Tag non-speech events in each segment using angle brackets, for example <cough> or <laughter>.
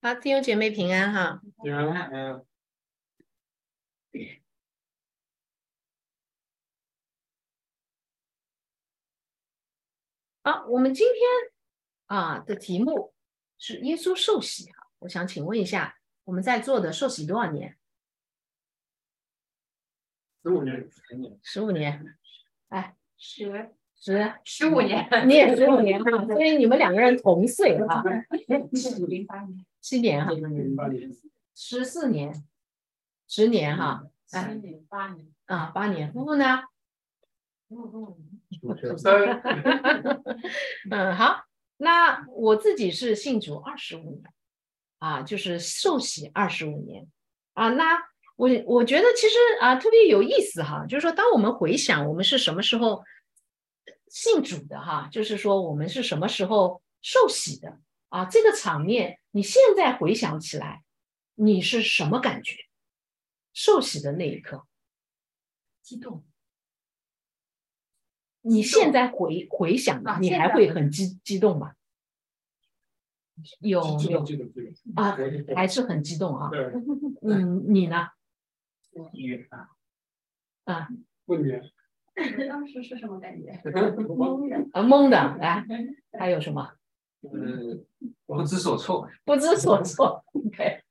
好，弟兄姐妹平安哈。平安，嗯。好，我们今天啊的题目是耶稣受洗哈。我想请问一下，我们在座的受洗多少年？十五年，十五年。哎，十。十十五年，你也十五年哈，所以你们两个人同岁哈。<laughs> 零八年，七年哈，零八年，十四年，十年哈，七年八年啊，八年。夫妇呢？<laughs> <laughs> 嗯，好，那我自己是信主二十五年，啊，就是受洗二十五年，啊，那我我觉得其实啊特别有意思哈，就是说当我们回想我们是什么时候。信主的哈，就是说我们是什么时候受洗的啊？这个场面，你现在回想起来，你是什么感觉？受洗的那一刻，激动。你现在回回想，你还会很激激动吗？有有啊，还是很激动啊。嗯，你呢？啊，问你。当时是什么感觉？懵的，啊，懵的。来，<laughs> 还有什么？嗯，不知所措。不知所措。OK，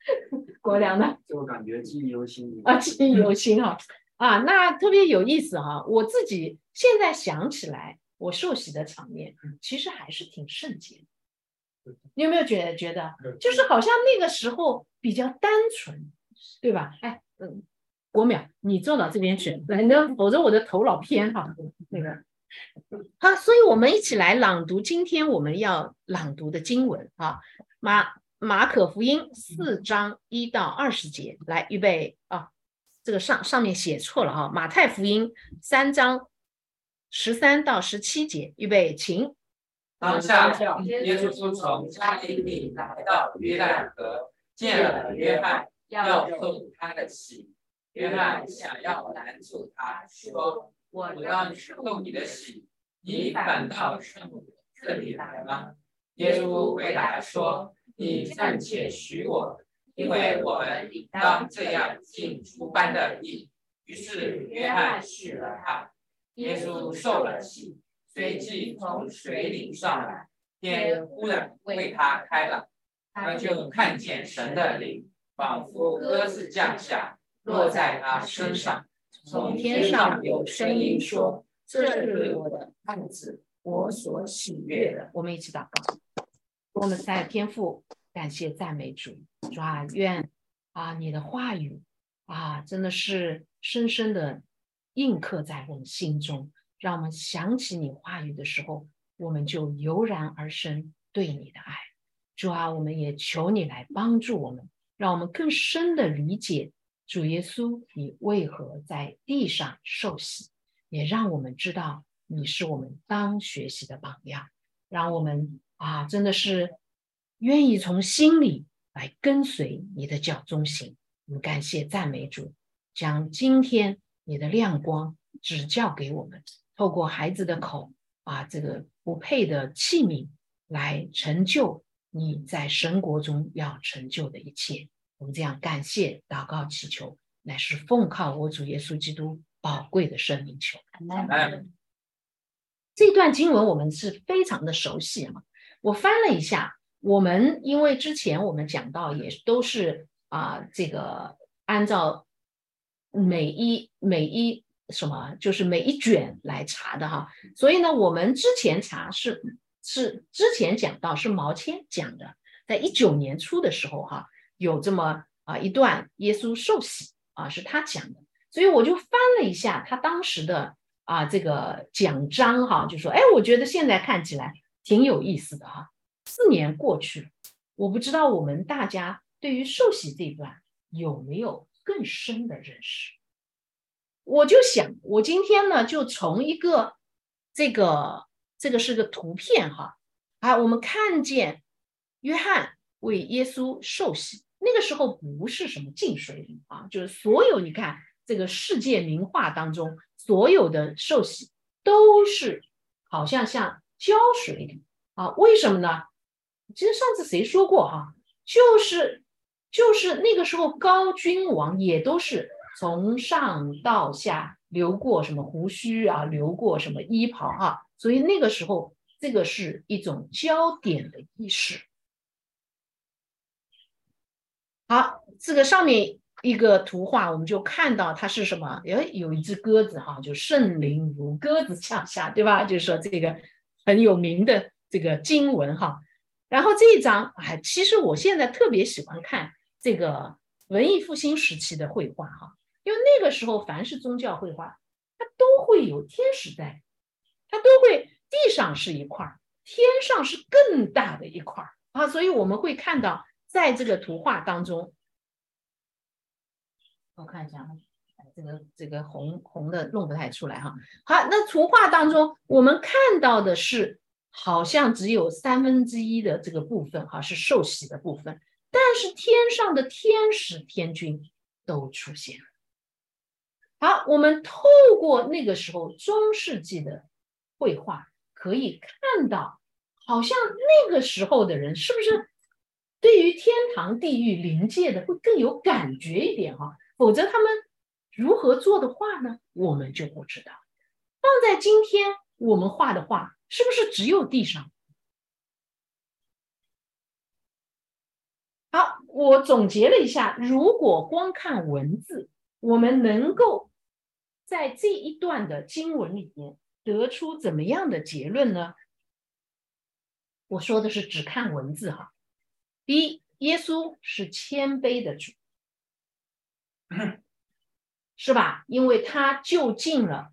国良呢？就感觉记忆犹新。啊，记忆犹新哈。啊，那特别有意思哈。我自己现在想起来，我受洗的场面，其实还是挺圣洁的。你有没有觉得觉得，就是好像那个时候比较单纯，对吧？哎，嗯。国淼，你坐到这边去，反正否则我的头老偏哈。那个，好，所以我们一起来朗读今天我们要朗读的经文啊，马马可福音四章一到二十节，来预备啊，这个上上面写错了哈，马太福音三章十三到十七节，预备，请。当下，耶稣从加利利来到约旦河，见了约翰，要受他的洗。约翰想要拦住他，说：“我让受你的洗，你反倒上我这里来吗？”耶稣回答说：“你暂且许我，因为我们应当这样尽诸般的义。”于是约翰许了他。耶稣受了洗，随即从水里上来，天忽然为他开了，他就看见神的灵，仿佛鸽子降下。落在他身上，从天上有声音说：“这是我的案子，我所喜悦的。”我们一起祷告。我们在天父，感谢赞美主，主啊，愿啊你的话语啊真的是深深的印刻在我们心中，让我们想起你话语的时候，我们就油然而生对你的爱。主啊，我们也求你来帮助我们，让我们更深的理解。主耶稣，你为何在地上受洗？也让我们知道你是我们当学习的榜样，让我们啊，真的是愿意从心里来跟随你的脚中行。我们感谢赞美主，将今天你的亮光指教给我们，透过孩子的口啊，这个不配的器皿来成就你在神国中要成就的一切。我们这样感谢、祷告、祈求，乃是奉靠我主耶稣基督宝贵的生命求。这段经文我们是非常的熟悉啊。我翻了一下，我们因为之前我们讲到也都是啊，这个按照每一每一什么，就是每一卷来查的哈。所以呢，我们之前查是是之前讲到是毛谦讲的，在一九年初的时候哈。有这么啊一段耶稣受洗啊，是他讲的，所以我就翻了一下他当时的啊这个讲章哈，就说哎，我觉得现在看起来挺有意思的哈。四年过去了，我不知道我们大家对于受洗这一段有没有更深的认识？我就想，我今天呢就从一个这个这个是个图片哈啊，我们看见约翰为耶稣受洗。那个时候不是什么净水礼啊，就是所有你看这个世界名画当中所有的寿喜都是好像像浇水礼啊？为什么呢？其实上次谁说过哈？就是就是那个时候高君王也都是从上到下留过什么胡须啊，留过什么衣袍啊，所以那个时候这个是一种焦点的意识。好，这个上面一个图画，我们就看到它是什么？哎，有一只鸽子哈，就圣灵如鸽子降下，对吧？就是说这个很有名的这个经文哈。然后这一张，哎，其实我现在特别喜欢看这个文艺复兴时期的绘画哈，因为那个时候凡是宗教绘画，它都会有天使在，它都会地上是一块儿，天上是更大的一块儿啊，所以我们会看到。在这个图画当中，我看一下，这个这个红红的弄不太出来哈。好，那图画当中我们看到的是，好像只有三分之一的这个部分哈是受洗的部分，但是天上的天使天君都出现了。好，我们透过那个时候中世纪的绘画，可以看到，好像那个时候的人是不是？对于天堂、地狱、灵界的会更有感觉一点哈，否则他们如何做的画呢？我们就不知道。放在今天，我们画的画是不是只有地上？好，我总结了一下，如果光看文字，我们能够在这一段的经文里面得出怎么样的结论呢？我说的是只看文字哈。第一，耶稣是谦卑的主，<laughs> 是吧？因为他就近了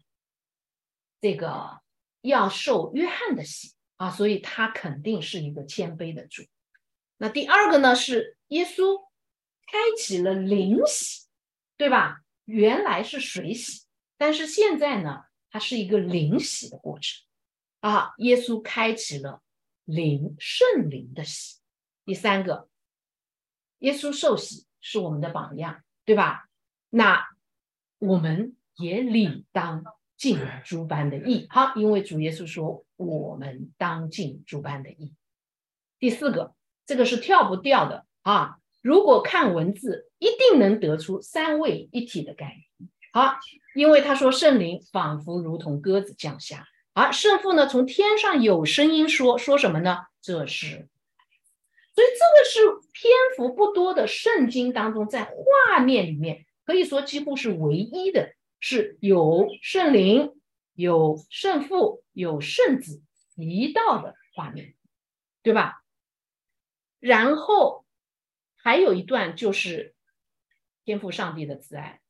这个要受约翰的洗啊，所以他肯定是一个谦卑的主。那第二个呢，是耶稣开启了灵洗，对吧？原来是水洗，但是现在呢，它是一个灵洗的过程啊。耶稣开启了灵圣灵的洗。第三个，耶稣受洗是我们的榜样，对吧？那我们也理当尽诸般的义。好，因为主耶稣说我们当尽诸般的义。第四个，这个是跳不掉的啊！如果看文字，一定能得出三位一体的概念。好，因为他说圣灵仿佛如同鸽子降下，而圣父呢，从天上有声音说，说什么呢？这是。所以这个是篇幅不多的圣经当中，在画面里面可以说几乎是唯一的，是有圣灵、有圣父、有圣子一道的画面，对吧？然后还有一段就是天赋上帝的慈爱、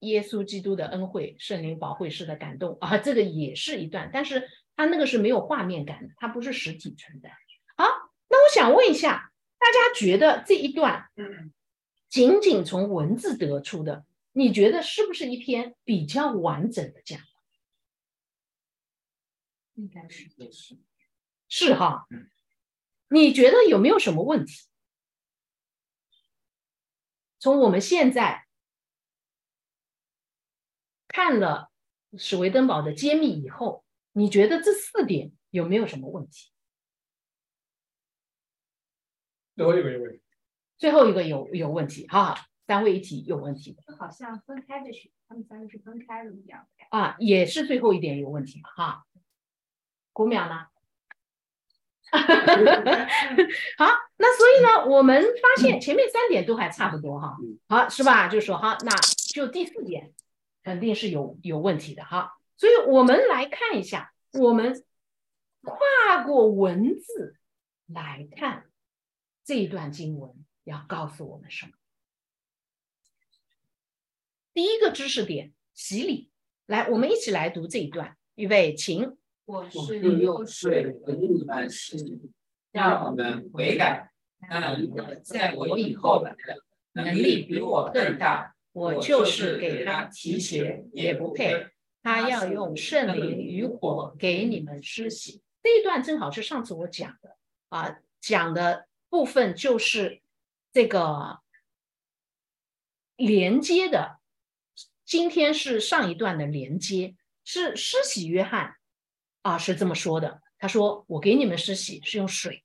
耶稣基督的恩惠、圣灵保惠师的感动啊，这个也是一段，但是它那个是没有画面感的，它不是实体存在。想问一下，大家觉得这一段仅仅从文字得出的，你觉得是不是一篇比较完整的讲？应该是是是哈，你觉得有没有什么问题？从我们现在看了史维登堡的揭秘以后，你觉得这四点有没有什么问题？最后一个有问题，最后一个有有问题哈，三位一体有问题就，好像分开的学，他们三个是分开的一样的啊，也是最后一点有问题嘛哈，古淼呢？<laughs> 好，那所以呢，我们发现前面三点都还差不多哈，好是吧？就说哈，那就第四点肯定是有有问题的哈，所以我们来看一下，我们跨过文字来看。这一段经文要告诉我们什么？第一个知识点，洗礼。来，我们一起来读这一段。预备，请。我是用水和你们洗，让我们悔改。那一个在我以后的，能力比我更大，我就是给他提鞋也不配。他要用圣灵与火给你们施洗。这一段正好是上次我讲的啊，讲的。部分就是这个连接的，今天是上一段的连接，是施洗约翰啊，是这么说的。他说：“我给你们施洗是用水，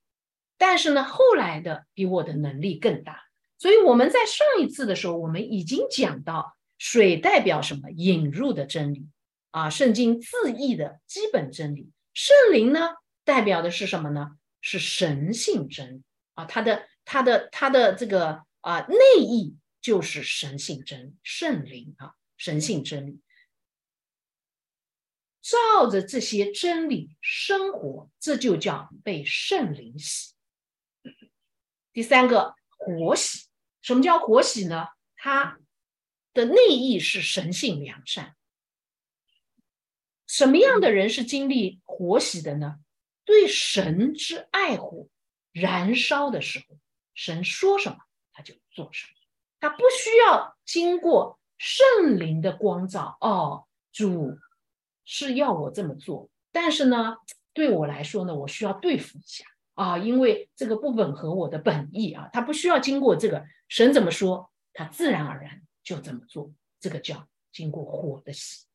但是呢，后来的比我的能力更大。所以我们在上一次的时候，我们已经讲到，水代表什么？引入的真理啊，圣经字义的基本真理。圣灵呢，代表的是什么呢？是神性真理啊，它的它的它的这个啊内意就是神性真圣灵啊，神性真理。照着这些真理生活，这就叫被圣灵洗。第三个活洗。什么叫活喜呢？它的内意是神性良善。什么样的人是经历活喜的呢？对神之爱护燃烧的时候，神说什么他就做什么，他不需要经过圣灵的光照。哦，主是要我这么做，但是呢，对我来说呢，我需要对付一下。啊，因为这个不吻合我的本意啊，他不需要经过这个神怎么说，他自然而然就这么做，这个叫经过火的洗。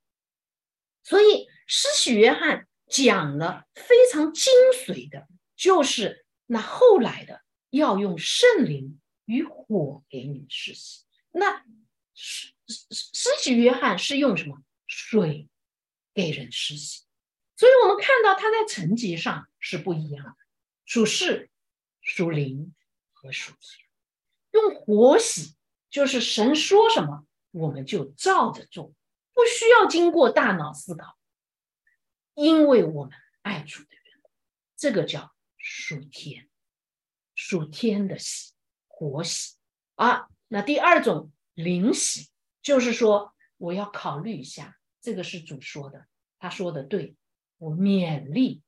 所以施洗约翰讲了非常精髓的，就是那后来的要用圣灵与火给你们施洗。那施施施洗约翰是用什么水给人施洗？所以我们看到他在层级上是不一样的。属世、属灵和属天，用活洗就是神说什么我们就照着做，不需要经过大脑思考，因为我们爱主的缘故，这个叫属天，属天的喜，活喜啊。那第二种灵喜，就是说我要考虑一下，这个是主说的，他说的对，我勉励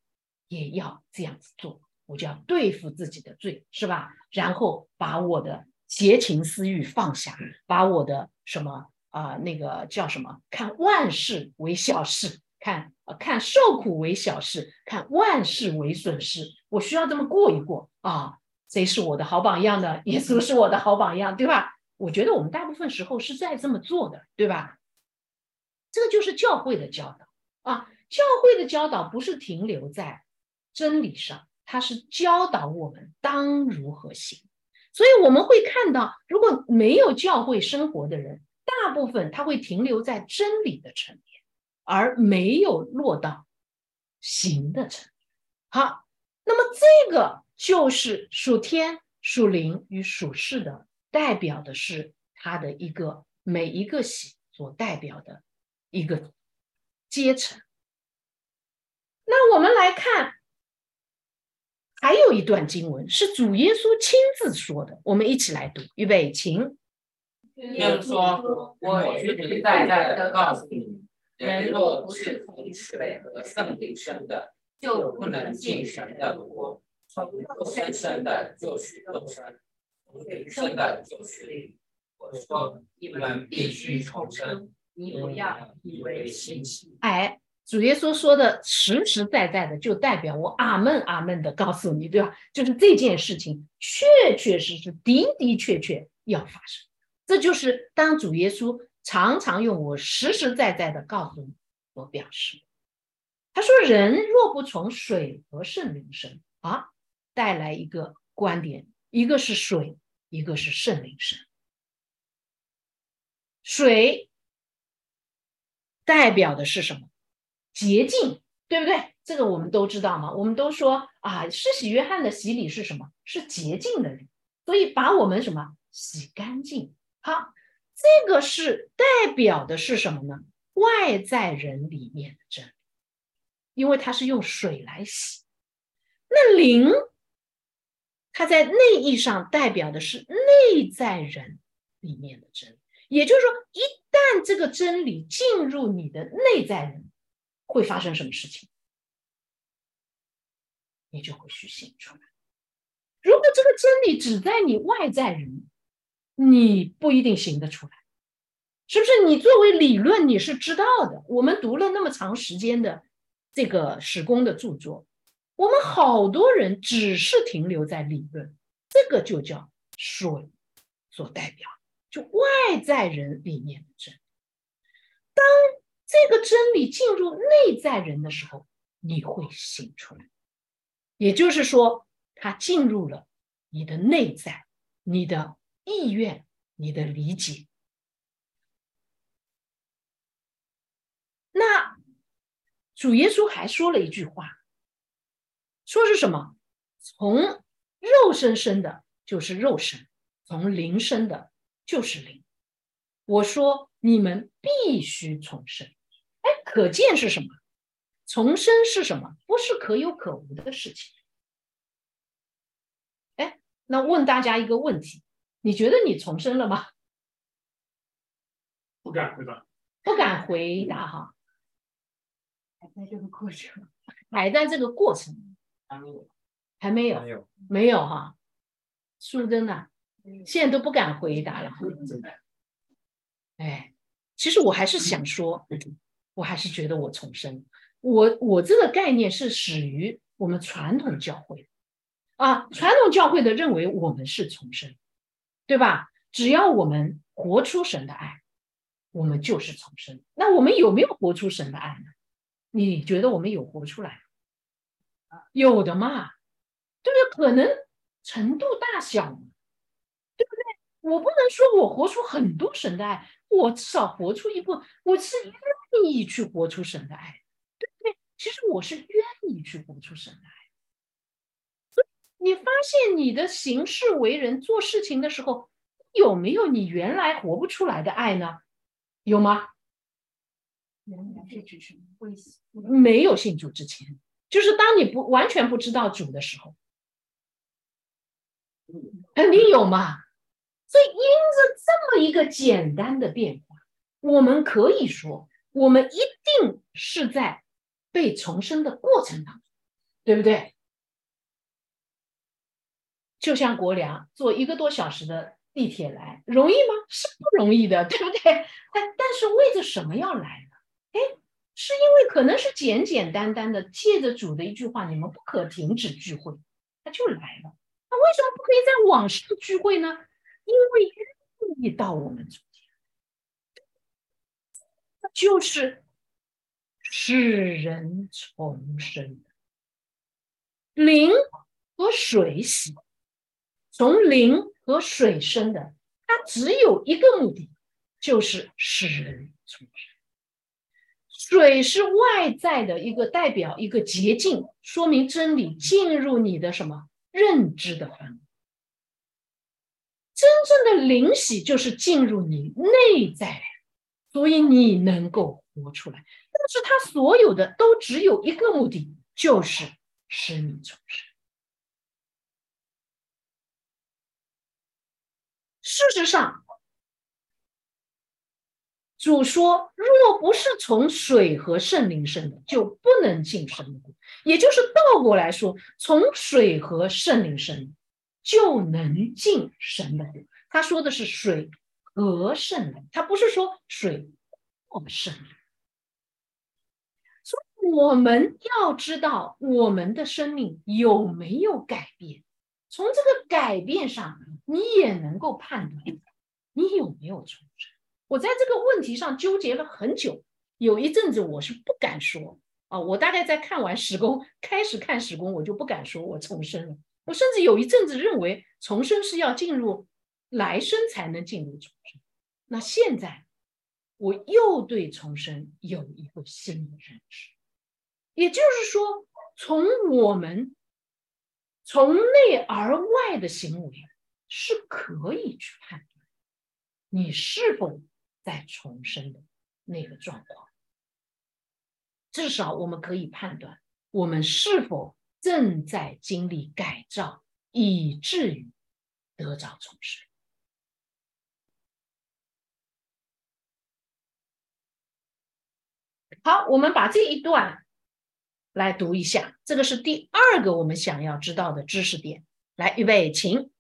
也要这样子做。我就要对付自己的罪，是吧？然后把我的邪情私欲放下，把我的什么啊，那个叫什么？看万事为小事，看啊看受苦为小事，看万事为损失。我需要这么过一过啊！谁是我的好榜样呢？耶稣 <laughs> 是我的好榜样，对吧？我觉得我们大部分时候是在这么做的，对吧？这个就是教会的教导啊！教会的教导不是停留在真理上。它是教导我们当如何行，所以我们会看到，如果没有教会生活的人，大部分他会停留在真理的层面，而没有落到行的层面。好，那么这个就是属天、属灵与属世的，代表的是他的一个每一个喜所代表的一个阶层。那我们来看。还有一段经文是主耶稣亲自说的，我们一起来读。预备，请。耶稣说：“我实实在在的告诉你，人若不是从水和圣灵生的，就不能进神的国。从生生的，就是肉身；从灵生的，就是灵。我说，你们必须重生，你不要以为稀奇。”哎。主耶稣说的实实在在的，就代表我阿门阿门的告诉你，对吧？就是这件事情确确实实、的的确确要发生。这就是当主耶稣常常用我实实在在的告诉你所表示。他说：“人若不从水和圣灵生啊，带来一个观点，一个是水，一个是圣灵生。水代表的是什么？”洁净，对不对？这个我们都知道嘛。我们都说啊，施洗约翰的洗礼是什么？是洁净的人，所以把我们什么洗干净。好，这个是代表的是什么呢？外在人里面的真理，因为它是用水来洗。那灵，它在内意上代表的是内在人里面的真理。也就是说，一旦这个真理进入你的内在人。会发生什么事情，你就会去行出来。如果这个真理只在你外在人，你不一定行得出来，是不是？你作为理论你是知道的。我们读了那么长时间的这个史工的著作，我们好多人只是停留在理论，这个就叫水所代表，就外在人里面的真。当这个真理进入内在人的时候，你会醒出来。也就是说，他进入了你的内在，你的意愿，你的理解。那主耶稣还说了一句话，说是什么？从肉身生的，就是肉身；从灵生的，就是灵。我说你们必须重生。哎，可见是什么？重生是什么？不是可有可无的事情。哎，那问大家一个问题：你觉得你重生了吗？<laughs> 不敢回答。不敢回答哈。还在这个过程，还在这个过程。还没有。还没有。没有。没有哈。苏真呢？现在都不敢回答了。哎，其实我还是想说，我还是觉得我重生。我我这个概念是始于我们传统教会，啊，传统教会的认为我们是重生，对吧？只要我们活出神的爱，我们就是重生。那我们有没有活出神的爱呢？你觉得我们有活出来？有的嘛，对不对？可能程度大小，对不对？我不能说我活出很多神的爱，我至少活出一部，我是愿意去活出神的爱。对不对其实我是愿意去活出神的爱你发现你的行事为人、做事情的时候，有没有你原来活不出来的爱呢？有吗？没有信主之前，就是当你不完全不知道主的时候，肯定有嘛。所以因着这么一个简单的变化，我们可以说，我们一定是在。被重生的过程当中，对不对？就像国良坐一个多小时的地铁来，容易吗？是不容易的，对不对？<laughs> 但但是为着什么要来呢？哎，是因为可能是简简单单的借着主的一句话，你们不可停止聚会，他就来了。那为什么不可以在网上聚会呢？因为愿意到我们中间，就是。使人重生，灵和水洗，从灵和水生的，它只有一个目的，就是使人重生。水是外在的一个代表，一个捷径，说明真理进入你的什么认知的范围。真正的灵洗就是进入你内在，所以你能够活出来。但是他所有的都只有一个目的，就是使你重生。事实上，主说：“若不是从水和圣灵生的，就不能进神国。”也就是倒过来说，从水和圣灵生，就能进神的国。他说的是水和圣灵，他不是说水或圣灵。我们要知道我们的生命有没有改变，从这个改变上，你也能够判断你有没有重生。我在这个问题上纠结了很久，有一阵子我是不敢说啊，我大概在看完史工，开始看史工，我就不敢说我重生了。我甚至有一阵子认为重生是要进入来生才能进入重生。那现在我又对重生有一个新的认识。也就是说，从我们从内而外的行为是可以去判断你是否在重生的那个状况。至少我们可以判断我们是否正在经历改造，以至于得着重生。好，我们把这一段。来读一下，这个是第二个我们想要知道的知识点。来，预备，请。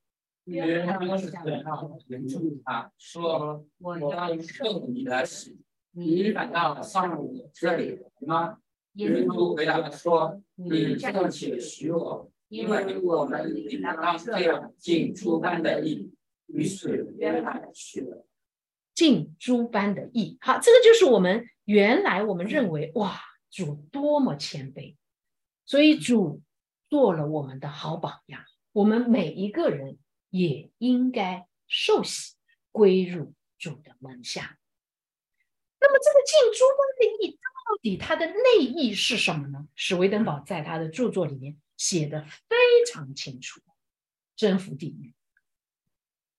说：“我要受你的死，你反倒上我这里来吗？”耶稣回答说：“你暂且许我，因为我们应当这样尽诸般的义。”于是约翰去了。尽诸般的义，好，这个就是我们原来我们认为哇。主多么谦卑，所以主做了我们的好榜样。我们每一个人也应该受洗，归入主的门下。那么，这个进诸般的义到底它的内意是什么呢？史维登堡在他的著作里面写的非常清楚：征服地狱，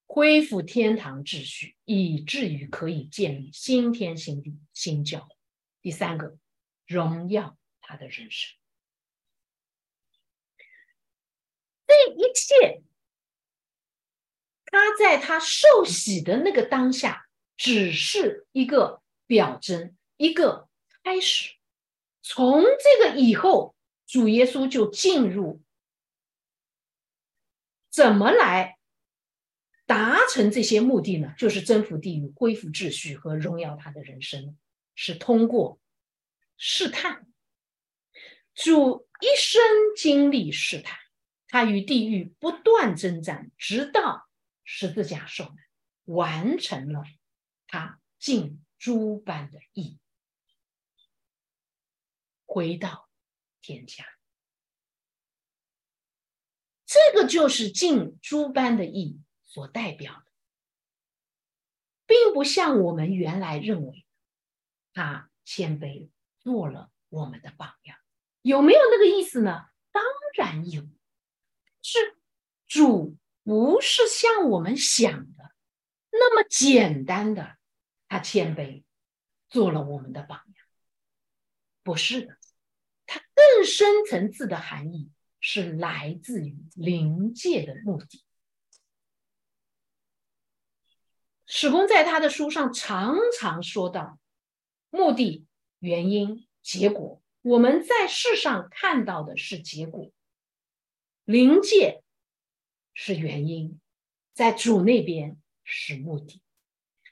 恢复天堂秩序，以至于可以建立新天新地、新教。第三个，荣耀他的人生。这一切，他在他受洗的那个当下，只是一个表征，一个开始。从这个以后，主耶稣就进入怎么来达成这些目的呢？就是征服地狱、恢复秩序和荣耀他的人生，是通过试探。主一生经历试探。他与地狱不断征战，直到十字架受难，完成了他尽诸般的义，回到天家。这个就是尽诸般的义所代表的，并不像我们原来认为，他谦卑做了我们的榜样，有没有那个意思呢？当然有。是主不是像我们想的那么简单的，他谦卑做了我们的榜样，不是的，他更深层次的含义是来自于灵界的目的。史公在他的书上常常说到目的、原因、结果。我们在世上看到的是结果。灵界是原因，在主那边是目的，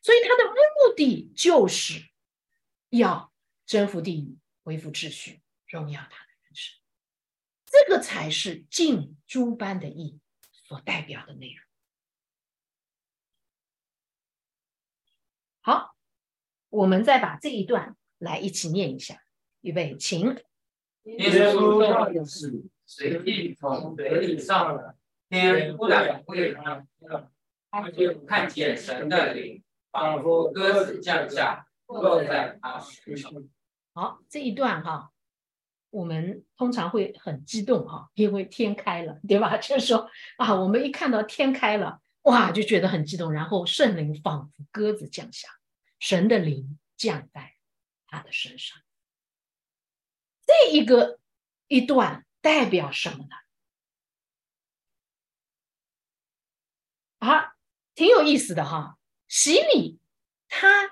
所以他的目的就是要征服地狱，恢复秩序，荣耀他的人生。这个才是尽诸般的义所代表的内容。好，我们再把这一段来一起念一下，预备，请。耶稣要的是。水滴从嘴里上了天，忽然为他，他就看见神的灵，仿佛鸽子降下，落在他身上。好，这一段哈，我们通常会很激动哈，因为天开了，对吧？<laughs> 就是说啊，我们一看到天开了，哇，就觉得很激动。然后圣灵仿佛鸽子降下，神的灵降在他的身上。这一个一段。代表什么呢？啊，挺有意思的哈。洗礼，它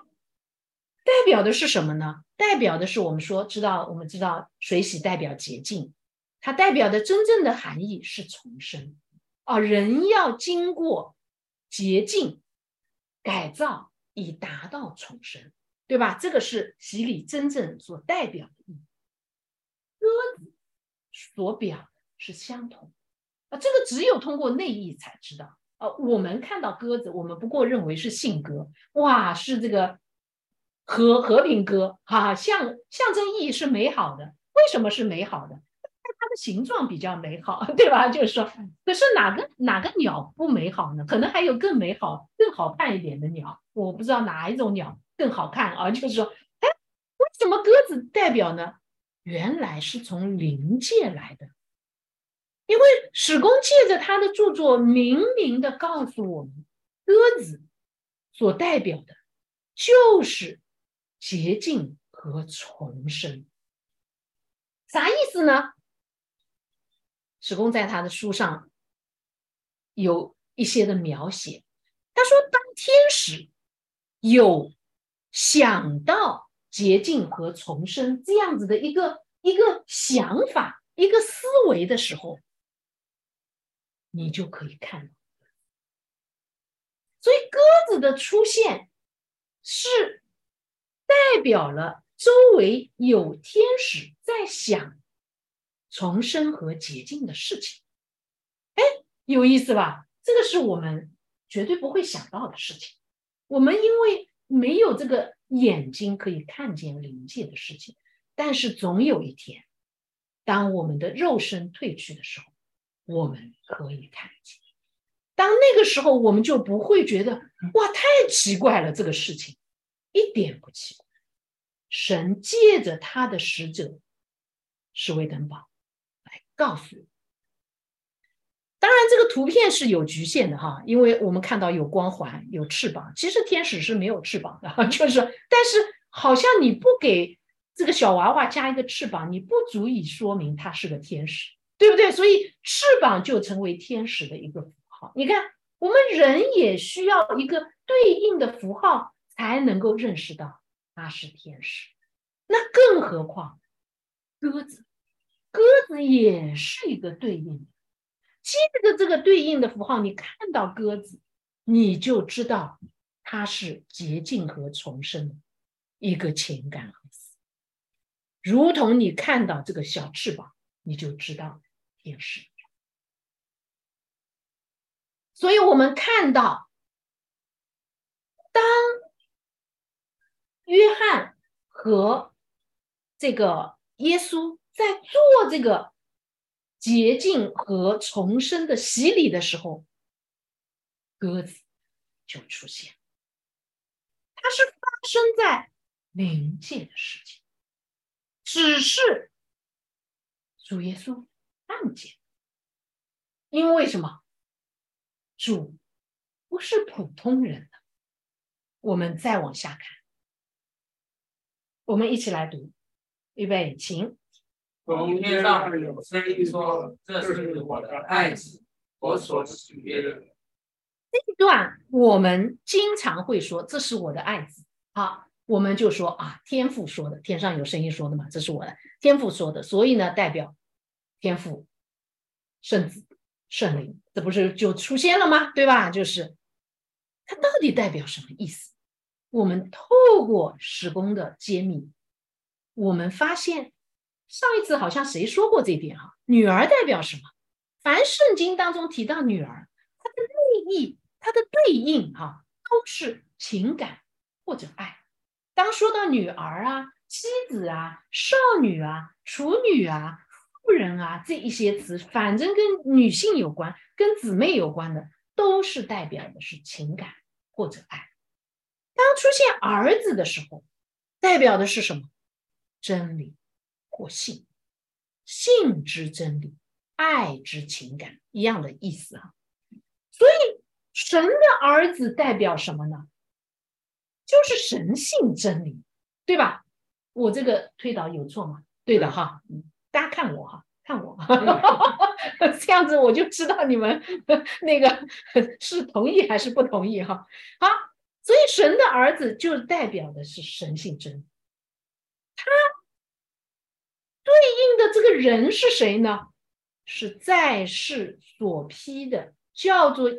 代表的是什么呢？代表的是我们说知道，我们知道水洗代表洁净，它代表的真正的含义是重生啊。人要经过洁净改造，以达到重生，对吧？这个是洗礼真正所代表的意义。鸽子。所表是相同啊，这个只有通过内意才知道。啊，我们看到鸽子，我们不过认为是信鸽，哇，是这个和和平鸽，哈，象象征意义是美好的。为什么是美好的？它的形状比较美好，<laughs> 对吧？就是说，可是哪个哪个鸟不美好呢？可能还有更美好、更好看一点的鸟，我不知道哪一种鸟更好看啊。就是说，哎，为什么鸽子代表呢？原来是从灵界来的，因为史公借着他的著作，明明的告诉我们，鸽子所代表的，就是洁净和重生。啥意思呢？史公在他的书上有一些的描写，他说，当天使有想到。洁净和重生这样子的一个一个想法、一个思维的时候，你就可以看到。所以鸽子的出现是代表了周围有天使在想重生和洁净的事情。哎，有意思吧？这个是我们绝对不会想到的事情。我们因为没有这个。眼睛可以看见灵界的事情，但是总有一天，当我们的肉身退去的时候，我们可以看见。当那个时候，我们就不会觉得哇，太奇怪了，这个事情一点不奇怪。神借着他的使者是为登堡来告诉我。当然，这个图片是有局限的哈，因为我们看到有光环、有翅膀，其实天使是没有翅膀的，<laughs> 就是。但是好像你不给这个小娃娃加一个翅膀，你不足以说明他是个天使，对不对？所以翅膀就成为天使的一个符号。你看，我们人也需要一个对应的符号，才能够认识到。他是天使，那更何况鸽子，鸽子也是一个对应的。接着这个对应的符号，你看到鸽子，你就知道它是洁净和重生一个情感和思，如同你看到这个小翅膀，你就知道天使。所以我们看到，当。约翰和这个耶稣在做这个洁净和重生的洗礼的时候，鸽子就出现。它是发生在灵界的事情，只是主耶稣看见。因为什么？主不是普通人的。我们再往下看。我们一起来读，预备，请。从天上有声音说：“这是我的爱子，我所喜悦的。”这一段我们经常会说：“这是我的爱子。”好，我们就说啊，天父说的，天上有声音说的嘛，这是我的天父说的，所以呢，代表天父、圣子、圣灵，这不是就出现了吗？对吧？就是它到底代表什么意思？我们透过时空的揭秘，我们发现上一次好像谁说过这点哈？女儿代表什么？凡圣经当中提到女儿，它的内意、它的对应哈，都是情感或者爱。当说到女儿啊、妻子啊、少女啊、处女啊、妇人啊这一些词，反正跟女性有关、跟姊妹有关的，都是代表的是情感或者爱。当出现儿子的时候，代表的是什么？真理或性，性之真理，爱之情感一样的意思哈。所以神的儿子代表什么呢？就是神性真理，对吧？我这个推导有错吗？对的哈，大家看我哈，看我，<laughs> 这样子我就知道你们那个是同意还是不同意哈。好。所以，神的儿子就代表的是神性真。他对应的这个人是谁呢？是在世所披的，叫做耶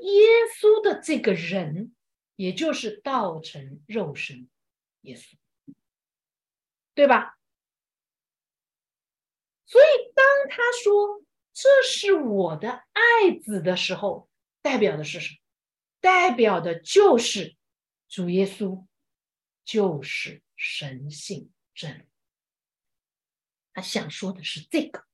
稣的这个人，也就是道成肉身耶稣，对吧？所以，当他说这是我的爱子的时候，代表的是什么？代表的就是。主耶稣就是神性真，他想说的是这个。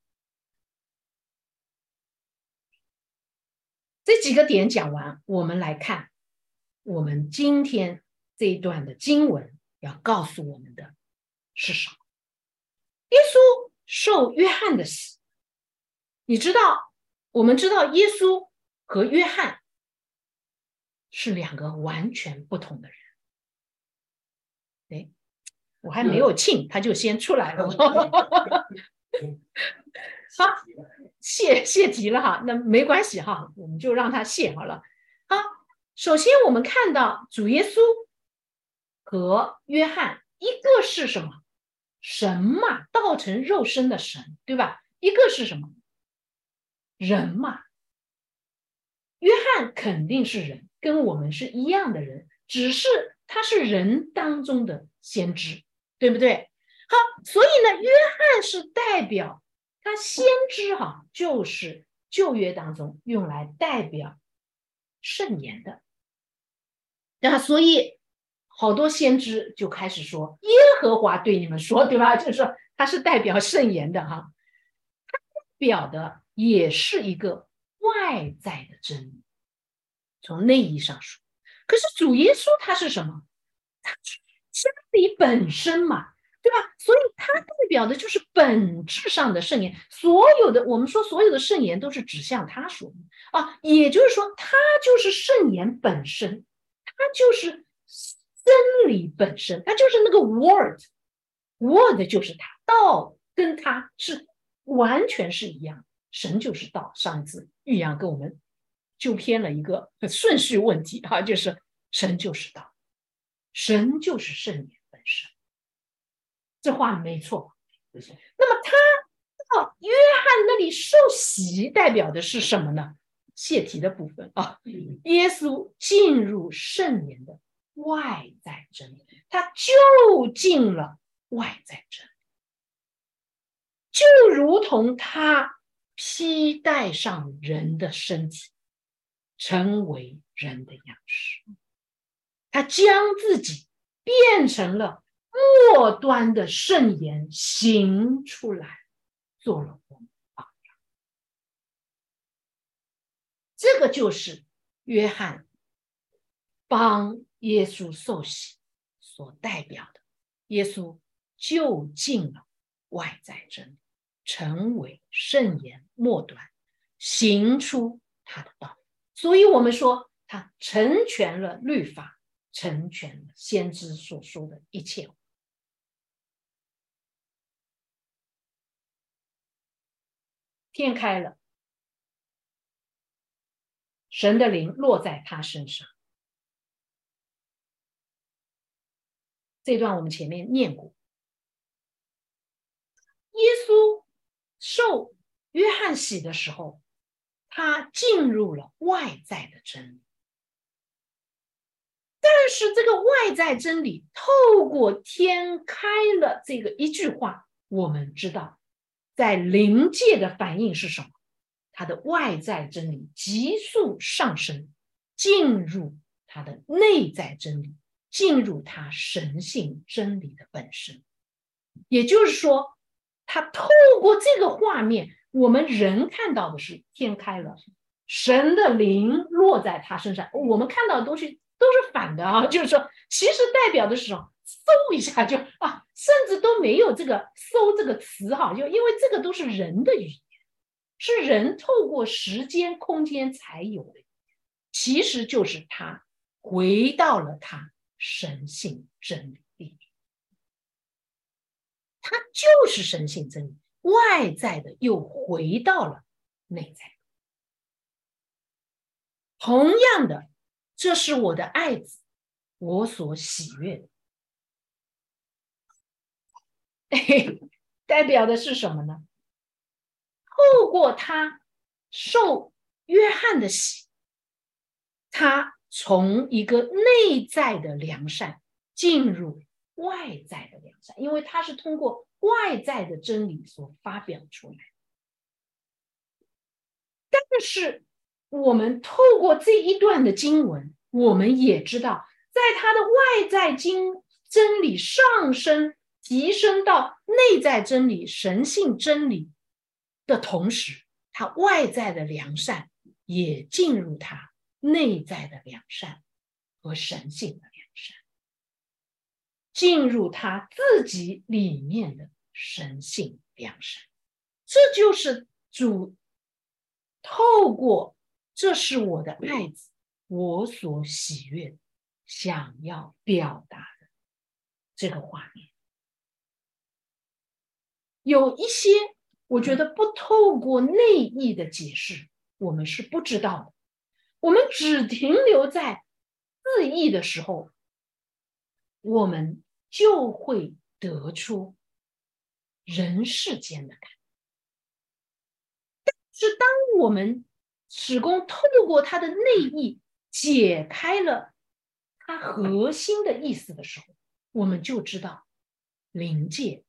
这几个点讲完，我们来看我们今天这一段的经文要告诉我们的是什么？耶稣受约翰的洗，你知道，我们知道耶稣和约翰。是两个完全不同的人。哎，我还没有庆，他就先出来了。<laughs> 好，谢谢题了哈，那没关系哈，我们就让他谢好了。好，首先我们看到主耶稣和约翰，一个是什么神嘛，道成肉身的神，对吧？一个是什么人嘛？约翰肯定是人。跟我们是一样的人，只是他是人当中的先知，对不对？好，所以呢，约翰是代表他先知哈，就是旧约当中用来代表圣言的。那所以好多先知就开始说耶和华对你们说，对吧？就是说他是代表圣言的哈，他代表的也是一个外在的真理。从内意上说，可是主耶稣他是什么？他是真理本身嘛，对吧？所以他代表的就是本质上的圣言。所有的我们说所有的圣言都是指向他说的啊，也就是说他就是圣言本身，他就是真理本身，他就是那个 word，word 就是他，道跟他是完全是一样，神就是道。上一次玉阳跟我们。就偏了一个顺序问题啊，就是神就是道，神就是圣言本身，这话没错。那么他到约翰那里受洗，代表的是什么呢？谢题的部分啊，<laughs> 耶稣进入圣言的外在真理，他就进了外在真理，就如同他披戴上人的身体。成为人的样式，他将自己变成了末端的圣言，行出来，做了我们。这个就是约翰帮耶稣受洗所代表的，耶稣就近了外在真理，成为圣言末端，行出他的道。所以，我们说他成全了律法，成全了先知所说的一切。天开了，神的灵落在他身上。这段我们前面念过，耶稣受约翰洗的时候。他进入了外在的真理，但是这个外在真理透过天开了这个一句话，我们知道，在灵界的反应是什么？他的外在真理急速上升，进入他的内在真理，进入他神性真理的本身。也就是说，他透过这个画面。我们人看到的是天开了，神的灵落在他身上。我们看到的东西都是反的啊，<laughs> 就是说，其实代表的是什么？嗖一下就啊，甚至都没有这个“嗖”这个词哈，就因为这个都是人的语言，是人透过时间、空间才有的，其实就是他回到了他神性真理里，他就是神性真理。外在的又回到了内在。同样的，这是我的爱子，我所喜悦的。<laughs> 代表的是什么呢？透过他受约翰的洗，他从一个内在的良善进入外在的良善，因为他是通过。外在的真理所发表出来，但是我们透过这一段的经文，我们也知道，在他的外在经真理上升、提升到内在真理、神性真理的同时，他外在的良善也进入他内在的良善和神性的良善。进入他自己里面的神性良善，这就是主透过这是我的爱子，我所喜悦、想要表达的这个画面。有一些我觉得不透过内意的解释，我们是不知道的。我们只停留在字义的时候。我们就会得出人世间的感，但是当我们使功透过他的内意解开了他核心的意思的时候，我们就知道灵界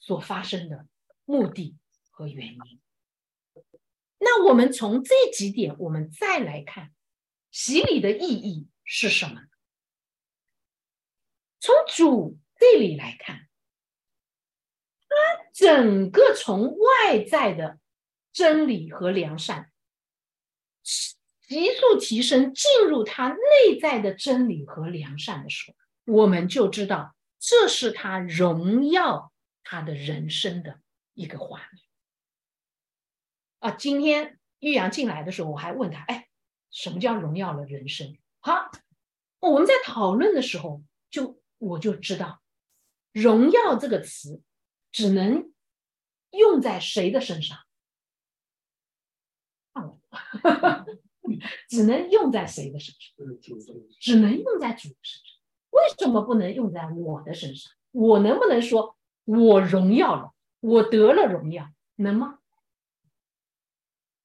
所发生的目的和原因。那我们从这几点，我们再来看洗礼的意义是什么？从主这里来看，他整个从外在的真理和良善，急速提升，进入他内在的真理和良善的时候，我们就知道这是他荣耀他的人生的一个画面。啊，今天玉阳进来的时候，我还问他，哎，什么叫荣耀了人生？好，我们在讨论的时候，就我就知道，荣耀这个词只能用在谁的身上？<laughs> 只能用在谁的身上？只能用在主的身上。为什么不能用在我的身上？我能不能说我荣耀了？我得了荣耀，能吗？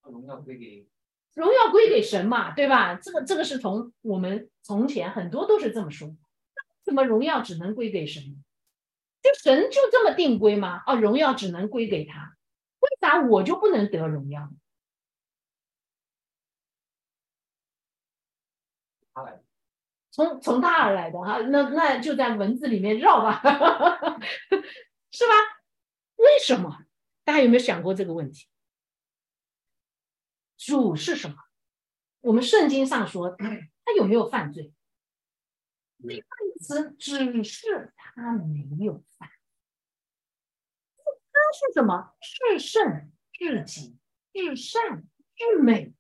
荣耀归给荣耀归给神嘛，对吧？这个这个是从我们从前很多都是这么说。怎么荣耀只能归给神？就神就这么定规吗？哦，荣耀只能归给他，为啥我就不能得荣耀？从从他而来的哈，那那就在文字里面绕吧，<laughs> 是吧？为什么？大家有没有想过这个问题？主是什么？我们圣经上说他有没有犯罪？这个词只是他没有犯。他是什么？至圣、至极、至善、至美，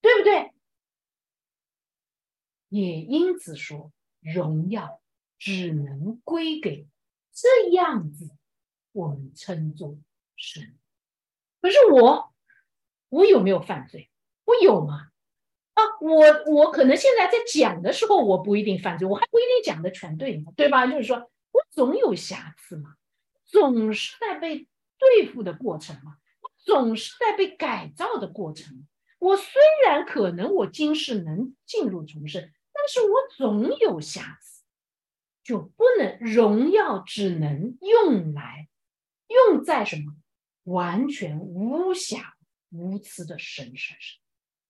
对不对？也因此说，荣耀只能归给这样子，我们称作神。可是我。我有没有犯罪？我有吗？啊，我我可能现在在讲的时候，我不一定犯罪，我还不一定讲的全对呢，对吧？就是说我总有瑕疵嘛，总是在被对付的过程嘛，总是在被改造的过程。我虽然可能我今世能进入重生，但是我总有瑕疵，就不能荣耀，只能用来用在什么完全无瑕。无疵的神身上，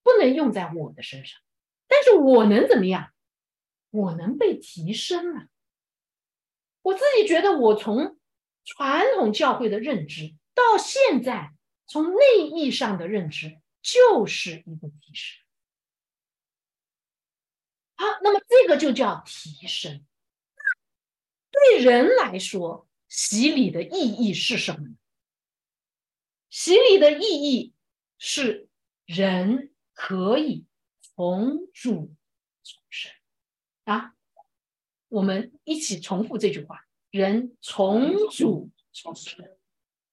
不能用在我的身上，但是我能怎么样？我能被提升了。我自己觉得，我从传统教会的认知到现在，从内意上的认知，就是一个提升。好，那么这个就叫提升。对人来说，洗礼的意义是什么？洗礼的意义。是人可以从主重生啊！我们一起重复这句话：人从主重生。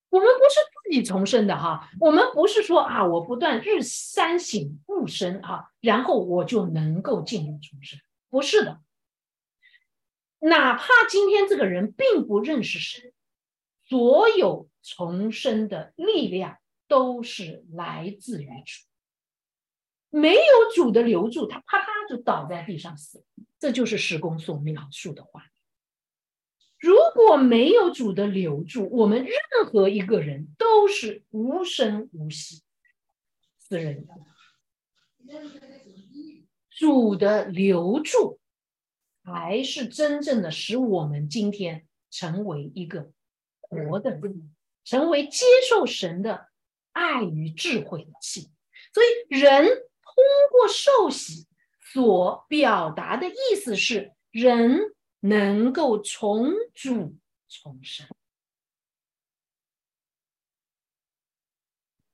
我们不是自己重生的哈，我们不是说啊，我不断日三省吾身啊，然后我就能够进入重生。不是的，哪怕今天这个人并不认识神，所有重生的力量。都是来自于主，没有主的留住，他啪啪就倒在地上死了。这就是施工所描述的话。如果没有主的留住，我们任何一个人都是无声无息，死人。主的留住，才是真正的使我们今天成为一个活的人，成为接受神的。爱与智慧的器，所以人通过受洗所表达的意思是，人能够重组重生。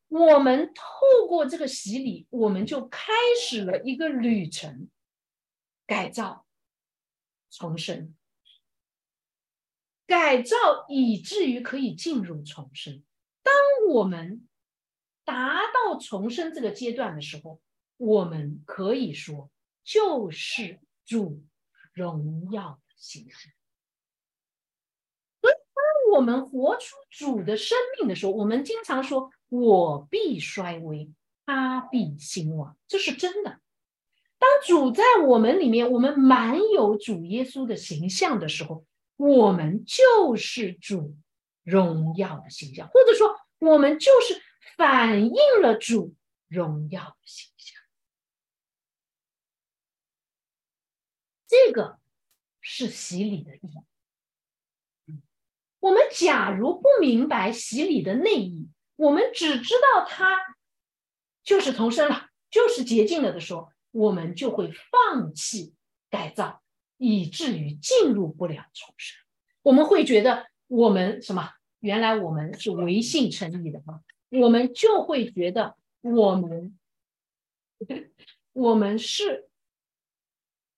我们透过这个洗礼，我们就开始了一个旅程，改造、重生、改造，以至于可以进入重生。当我们达到重生这个阶段的时候，我们可以说就是主荣耀形式。所以，当我们活出主的生命的时候，我们经常说“我必衰微，他必兴旺”，这是真的。当主在我们里面，我们满有主耶稣的形象的时候，我们就是主荣耀的形象，或者说，我们就是。反映了主荣耀的形象，这个是洗礼的意义。我们假如不明白洗礼的内意，我们只知道它就是重生了，就是洁净了的时候，我们就会放弃改造，以至于进入不了重生。我们会觉得我们什么？原来我们是唯信成义的啊，我们就会觉得我们 <laughs> 我们是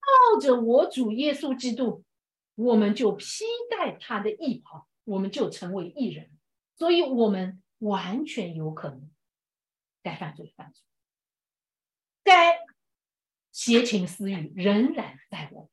靠着我主耶稣基督，我们就披戴他的义袍，我们就成为义人，所以我们完全有可能该犯罪犯罪，该邪情私欲仍然在我们。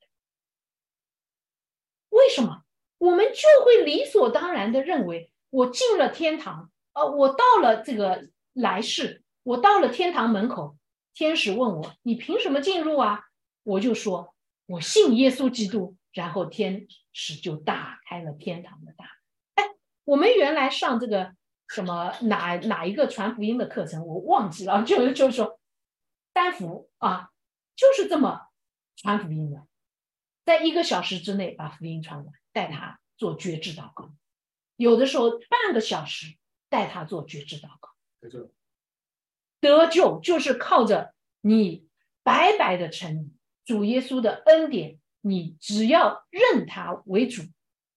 为什么？我们就会理所当然的认为，我进了天堂，呃，我到了这个来世，我到了天堂门口，天使问我，你凭什么进入啊？我就说，我信耶稣基督，然后天使就打开了天堂的大门。哎，我们原来上这个什么哪哪一个传福音的课程，我忘记了，就就是说，单福啊，就是这么传福音的，在一个小时之内把福音传完。带他做觉知祷告，有的时候半个小时带他做觉知祷告。得救，得救就是靠着你白白的承主耶稣的恩典，你只要认他为主，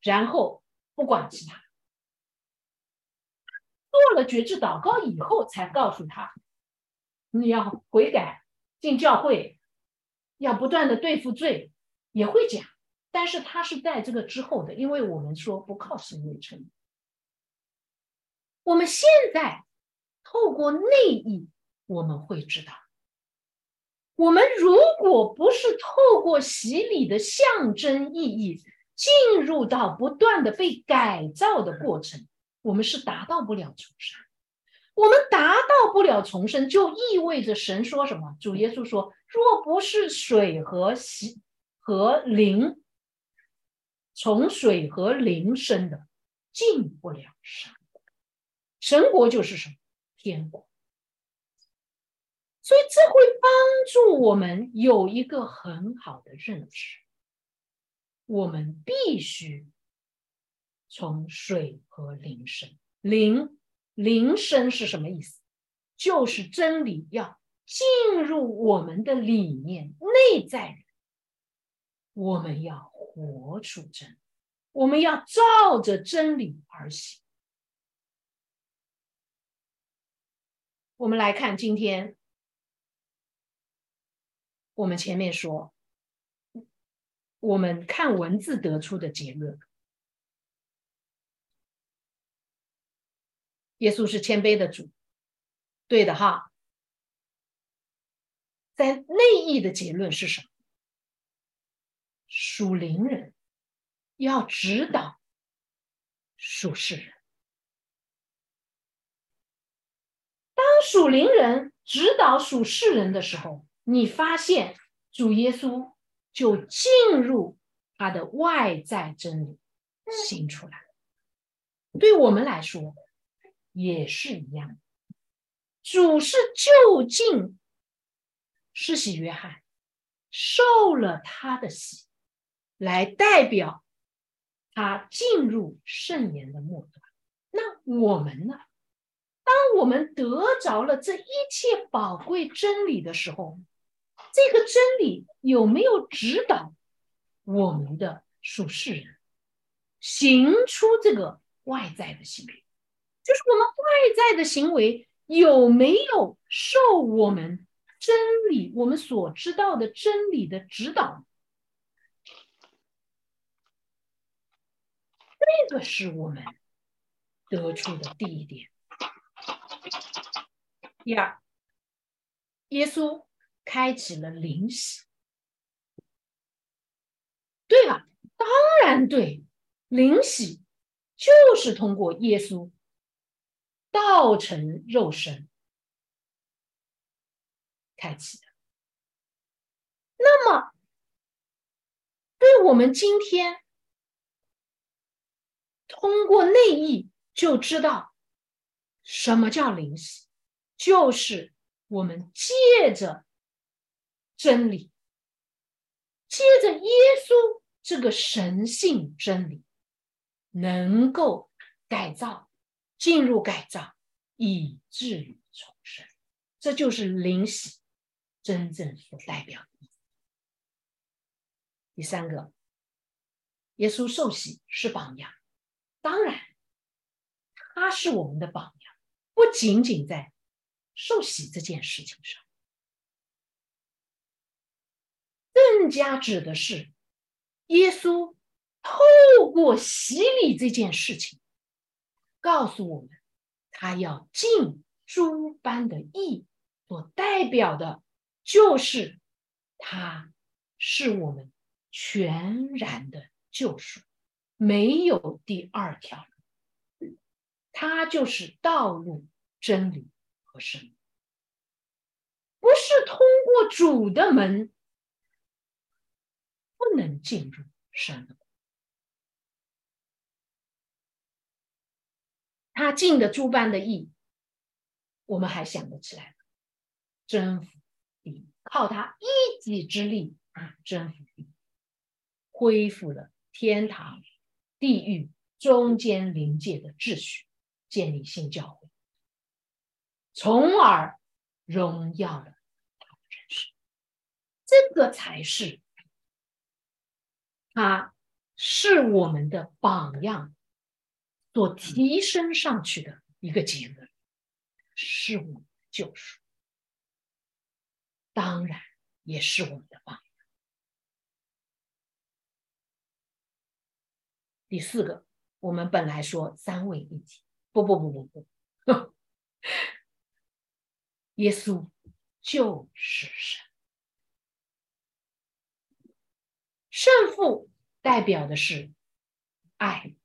然后不管其他。做了觉知祷告以后，才告诉他你要悔改、进教会，要不断的对付罪，也会讲。但是他是在这个之后的，因为我们说不靠神为称。我们现在透过内意，我们会知道，我们如果不是透过洗礼的象征意义，进入到不断的被改造的过程，我们是达到不了重生。我们达到不了重生，就意味着神说什么？主耶稣说：“若不是水和洗和灵。”从水和灵生的，进不了神国。神国就是什么？天国。所以这会帮助我们有一个很好的认知：我们必须从水和灵生。灵灵生是什么意思？就是真理要进入我们的里面，内在，我们要。活出真理，我们要照着真理而行。我们来看今天，我们前面说，我们看文字得出的结论：耶稣是谦卑的主，对的哈。在内意的结论是什么？属灵人要指导属世人。当属灵人指导属世人的时候，你发现主耶稣就进入他的外在真理行出来。对我们来说也是一样。主是就近施洗约翰，受了他的洗。来代表他进入圣言的末端。那我们呢？当我们得着了这一切宝贵真理的时候，这个真理有没有指导我们的属世人行出这个外在的行为？就是我们外在的行为有没有受我们真理、我们所知道的真理的指导？这个是我们得出的第一点。第二，耶稣开启了灵洗，对吧？当然对，灵洗就是通过耶稣道成肉身开启的。那么，对我们今天。通过内意就知道什么叫灵犀，就是我们借着真理，借着耶稣这个神性真理，能够改造，进入改造，以至于重生，这就是灵犀。真正所代表的。第三个，耶稣受洗是榜样，当然，他是我们的榜样，不仅仅在受洗这件事情上，更加指的是耶稣透过洗礼这件事情，告诉我们，他要尽诸般的义，所代表的，就是他是我们。全然的救赎，没有第二条路，它就是道路、真理和生命，不是通过主的门不能进入神的国他尽的诸般的义，我们还想得起来征服靠他一己之力啊，征服恢复了天堂、地狱中间临界的秩序，建立新教会，从而荣耀了他的人生。这个才是他是我们的榜样所提升上去的一个结论，是我们的救赎，当然也是我们的榜样。第四个，我们本来说三位一体，不不不不不，<laughs> 耶稣就是神，圣父代表的是爱、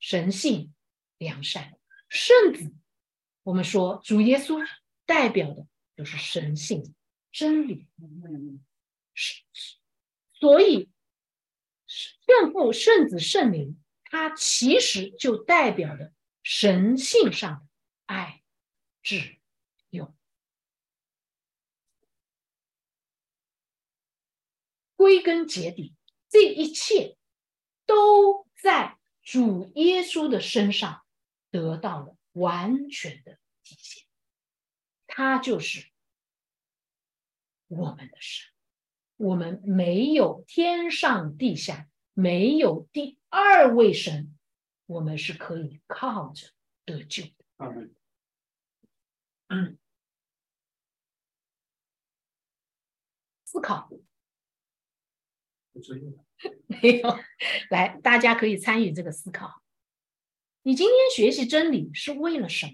神性、良善，圣子，我们说主耶稣代表的就是神性、真理，所以。圣父、圣子、圣灵，它其实就代表的神性上的爱、智、勇。归根结底，这一切都在主耶稣的身上得到了完全的体现。他就是我们的神。我们没有天上地下，没有第二位神，我们是可以靠着得救的。嗯，思考 <laughs> 没有，来，大家可以参与这个思考。你今天学习真理是为了什么？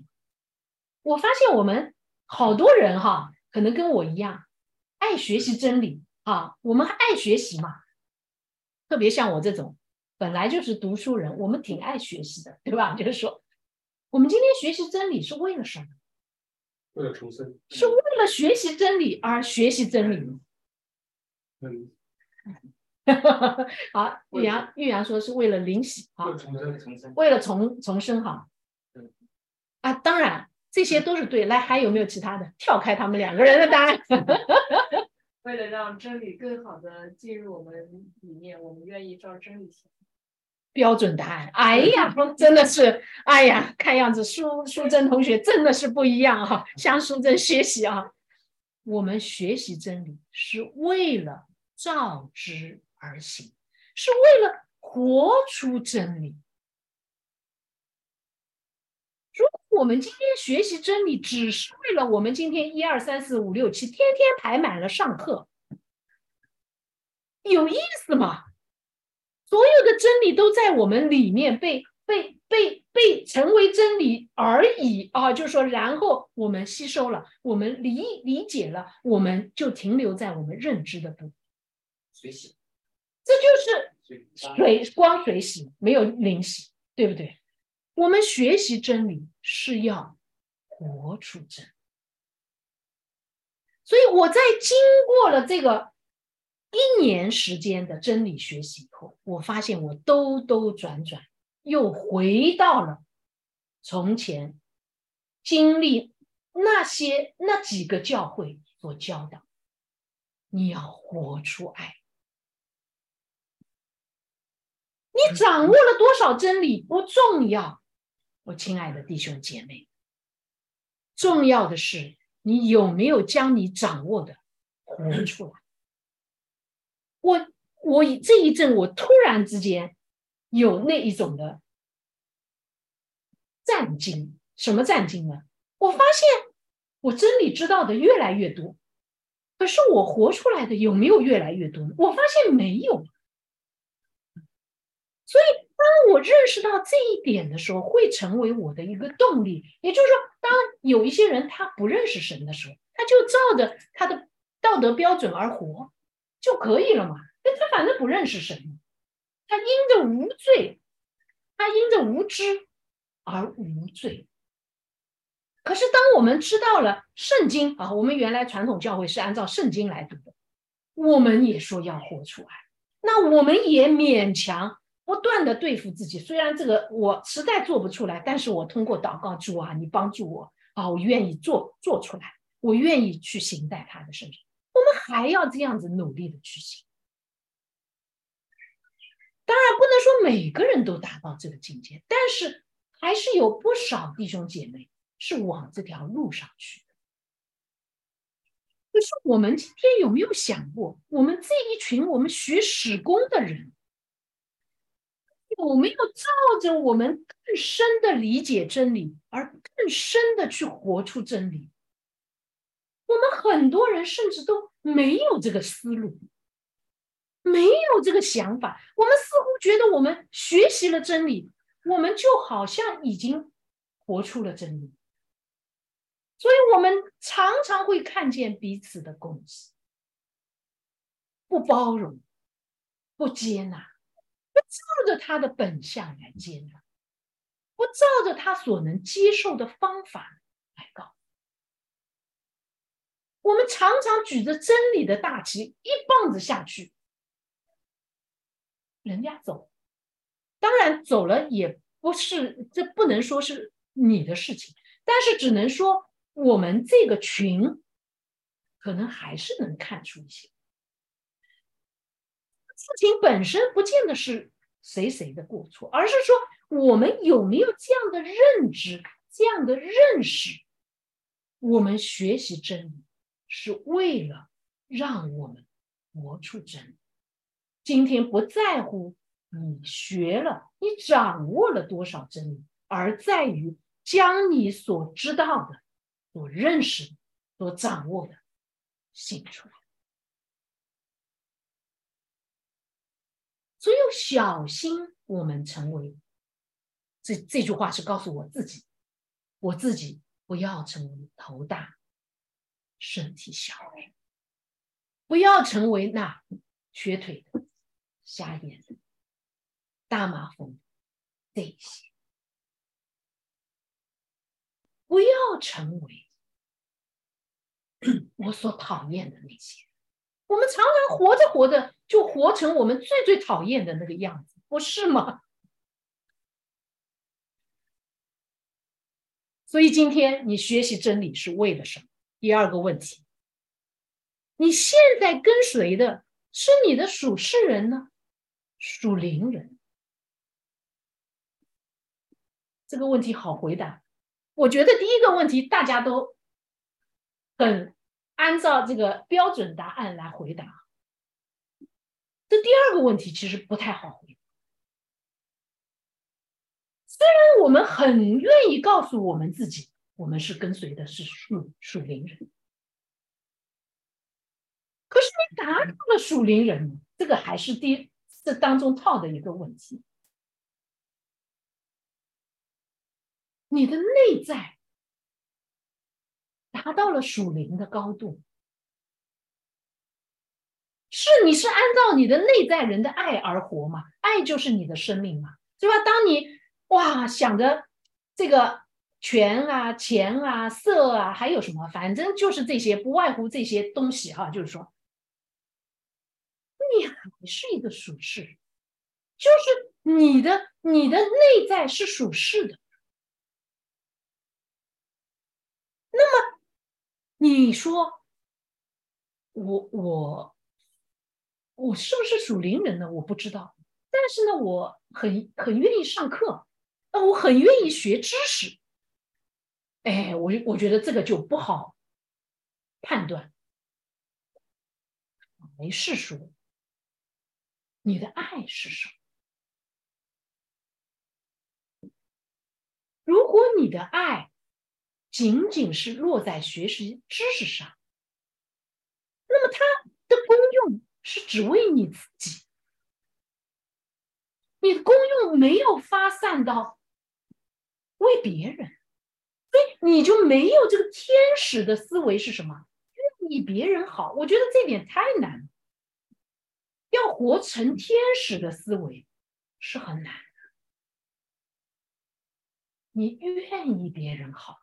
我发现我们好多人哈，可能跟我一样，爱学习真理。啊，我们爱学习嘛，特别像我这种本来就是读书人，我们挺爱学习的，对吧？<laughs> 就是说，我们今天学习真理是为了什么？为了重生。是为了学习真理而学习真理吗？嗯。<laughs> 好，玉阳，玉阳说是为了灵洗啊，重生，重生，为了重重生哈。啊，当然这些都是对。来，还有没有其他的？跳开他们两个人的答案。<laughs> 为了让真理更好的进入我们里面，我们愿意照真理行。标准答案。哎呀，真的是，哎呀，看样子苏苏珍同学真的是不一样哈，向苏珍学习啊。我们学习真理是为了照之而行，是为了活出真理。如果我们今天学习真理，只是为了我们今天一二三四五六七天天排满了上课，有意思吗？所有的真理都在我们里面被被被被成为真理而已啊！就是说，然后我们吸收了，我们理理解了，我们就停留在我们认知的部分。水洗，这就是水光水洗，没有灵洗，对不对？我们学习真理是要活出真，所以我在经过了这个一年时间的真理学习以后，我发现我兜兜转转又回到了从前经历那些那几个教会所教导，你要活出爱，你掌握了多少真理不重要。我亲爱的弟兄姐妹，重要的是你有没有将你掌握的活出来。我我这一阵，我突然之间有那一种的战惊。什么战惊呢？我发现我真理知道的越来越多，可是我活出来的有没有越来越多？我发现没有。所以，当我认识到这一点的时候，会成为我的一个动力。也就是说，当有一些人他不认识神的时候，他就照着他的道德标准而活就可以了嘛？那他反正不认识神，他因着无罪，他因着无知而无罪。可是，当我们知道了圣经啊，我们原来传统教会是按照圣经来读的，我们也说要活出来，那我们也勉强。不断的对付自己，虽然这个我实在做不出来，但是我通过祷告主啊，你帮助我啊，我愿意做做出来，我愿意去行在他的身上。我们还要这样子努力的去行。当然不能说每个人都达到这个境界，但是还是有不少弟兄姐妹是往这条路上去的。就是我们今天有没有想过，我们这一群我们学史工的人？有没有照着我们更深的理解真理，而更深的去活出真理？我们很多人甚至都没有这个思路，没有这个想法。我们似乎觉得我们学习了真理，我们就好像已经活出了真理。所以，我们常常会看见彼此的攻击，不包容，不接纳。不照着他的本相来接纳，不照着他所能接受的方法来告。我们常常举着真理的大旗，一棒子下去，人家走，当然走了也不是，这不能说是你的事情，但是只能说我们这个群，可能还是能看出一些。事情本身不见得是谁谁的过错，而是说我们有没有这样的认知、这样的认识。我们学习真理是为了让我们活出真理。今天不在乎你学了、你掌握了多少真理，而在于将你所知道的、所认识、所掌握的写出来。所以小心，我们成为这这句话是告诉我自己，我自己不要成为头大身体小，不要成为那瘸腿的、瞎眼的、大麻风这些，不要成为 <clears throat> 我所讨厌的那些。我们常常活着活着就活成我们最最讨厌的那个样子，不是吗？<laughs> 所以今天你学习真理是为了什么？第二个问题，你现在跟随的是你的属世人呢，属灵人？这个问题好回答。我觉得第一个问题大家都很。按照这个标准答案来回答，这第二个问题其实不太好回答。虽然我们很愿意告诉我们自己，我们是跟随的是属属灵人，可是你达到了属灵人，这个还是第这当中套的一个问题，你的内在。达到了属灵的高度，是你是按照你的内在人的爱而活嘛？爱就是你的生命嘛，对吧？当你哇想着这个权啊、钱啊、色啊，还有什么，反正就是这些，不外乎这些东西哈。就是说，你还是一个属世，就是你的你的内在是属世的，那么。你说我我我是不是属灵人呢？我不知道，但是呢，我很很愿意上课，啊，我很愿意学知识。哎，我我觉得这个就不好判断。还是说你的爱是什么？如果你的爱仅仅是落在学习知识上，那么它的功用是只为你自己，你的功用没有发散到为别人，所以你就没有这个天使的思维是什么？愿意别人好。我觉得这点太难了，要活成天使的思维是很难的。你愿意别人好，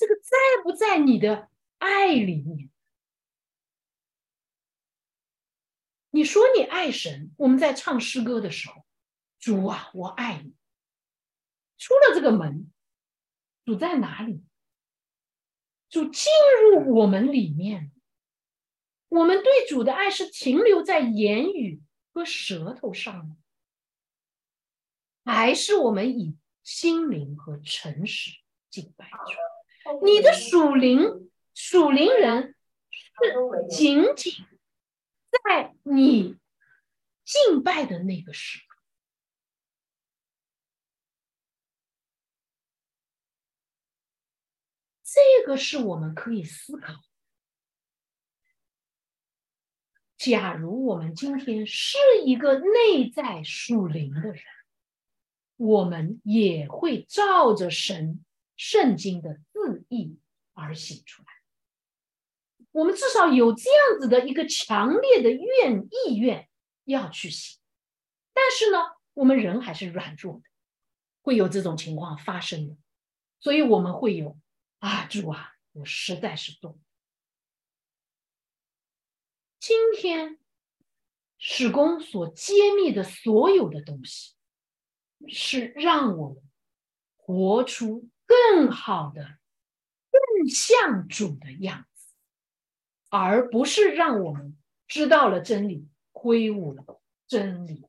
这个在不在你的爱里面？你说你爱神，我们在唱诗歌的时候，主啊，我爱你。出了这个门，主在哪里？主进入我们里面。我们对主的爱是停留在言语和舌头上吗？还是我们以心灵和诚实敬拜主？你的属灵属灵人是仅仅。在你敬拜的那个时刻，这个是我们可以思考。假如我们今天是一个内在属灵的人，我们也会照着神圣经的字义而行出来。我们至少有这样子的一个强烈的愿意愿要去行，但是呢，我们人还是软弱的，会有这种情况发生的，所以我们会有啊，主啊，我实在是做。今天史公所揭秘的所有的东西，是让我们活出更好的、像主的样子。而不是让我们知道了真理，挥舞了真理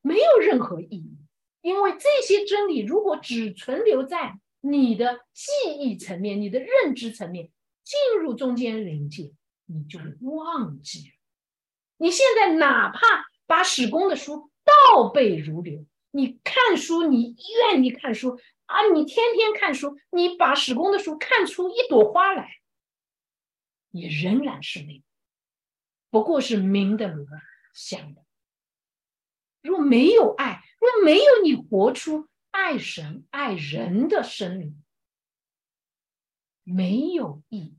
没有任何意义。因为这些真理如果只存留在你的记忆层面、你的认知层面，进入中间临界，你就忘记了。你现在哪怕把史公的书倒背如流，你看书，你愿意看书啊，你天天看书，你把史公的书看出一朵花来。也仍然是那个，不过是明的罗想的。若没有爱，若没有你活出爱神爱人的生命，没有意义。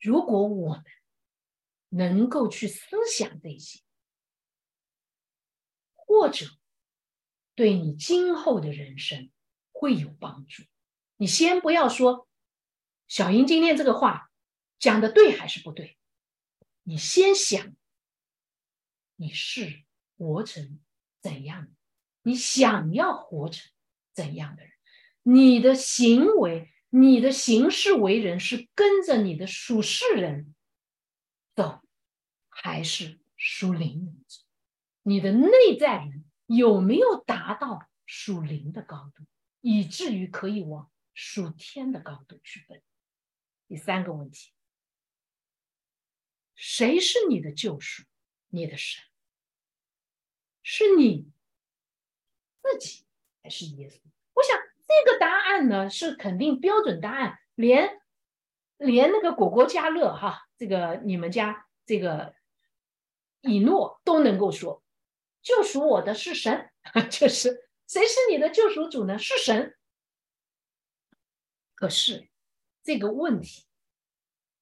如果我们能够去思想这些，或者对你今后的人生会有帮助，你先不要说。小英今天这个话讲的对还是不对？你先想，你是活成怎样？你想要活成怎样的人？你的行为、你的行事为人是跟着你的属世人走，还是属灵人走？你的内在人有没有达到属灵的高度，以至于可以往属天的高度去奔？第三个问题：谁是你的救赎？你的神是你自己还是耶稣？我想这个答案呢是肯定标准答案，连连那个果果家乐哈，这个你们家这个以诺都能够说，救赎我的是神，<laughs> 就是谁是你的救赎主呢？是神。可是。这个问题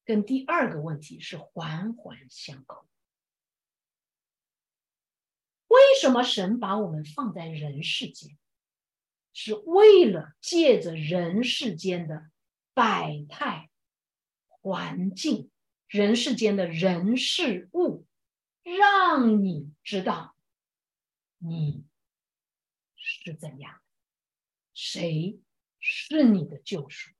跟第二个问题是环环相扣。为什么神把我们放在人世间？是为了借着人世间的百态环境、人世间的人事物，让你知道你是怎样，谁是你的救赎。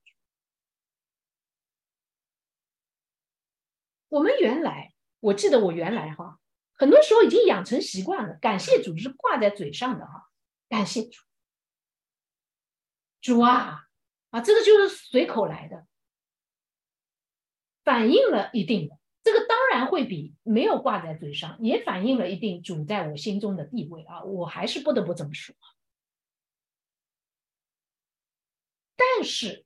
我们原来，我记得我原来哈，很多时候已经养成习惯了，感谢主是挂在嘴上的哈，感谢主，主啊，啊，这个就是随口来的。反映了一定的，这个当然会比没有挂在嘴上，也反映了一定主在我心中的地位啊，我还是不得不这么说。但是，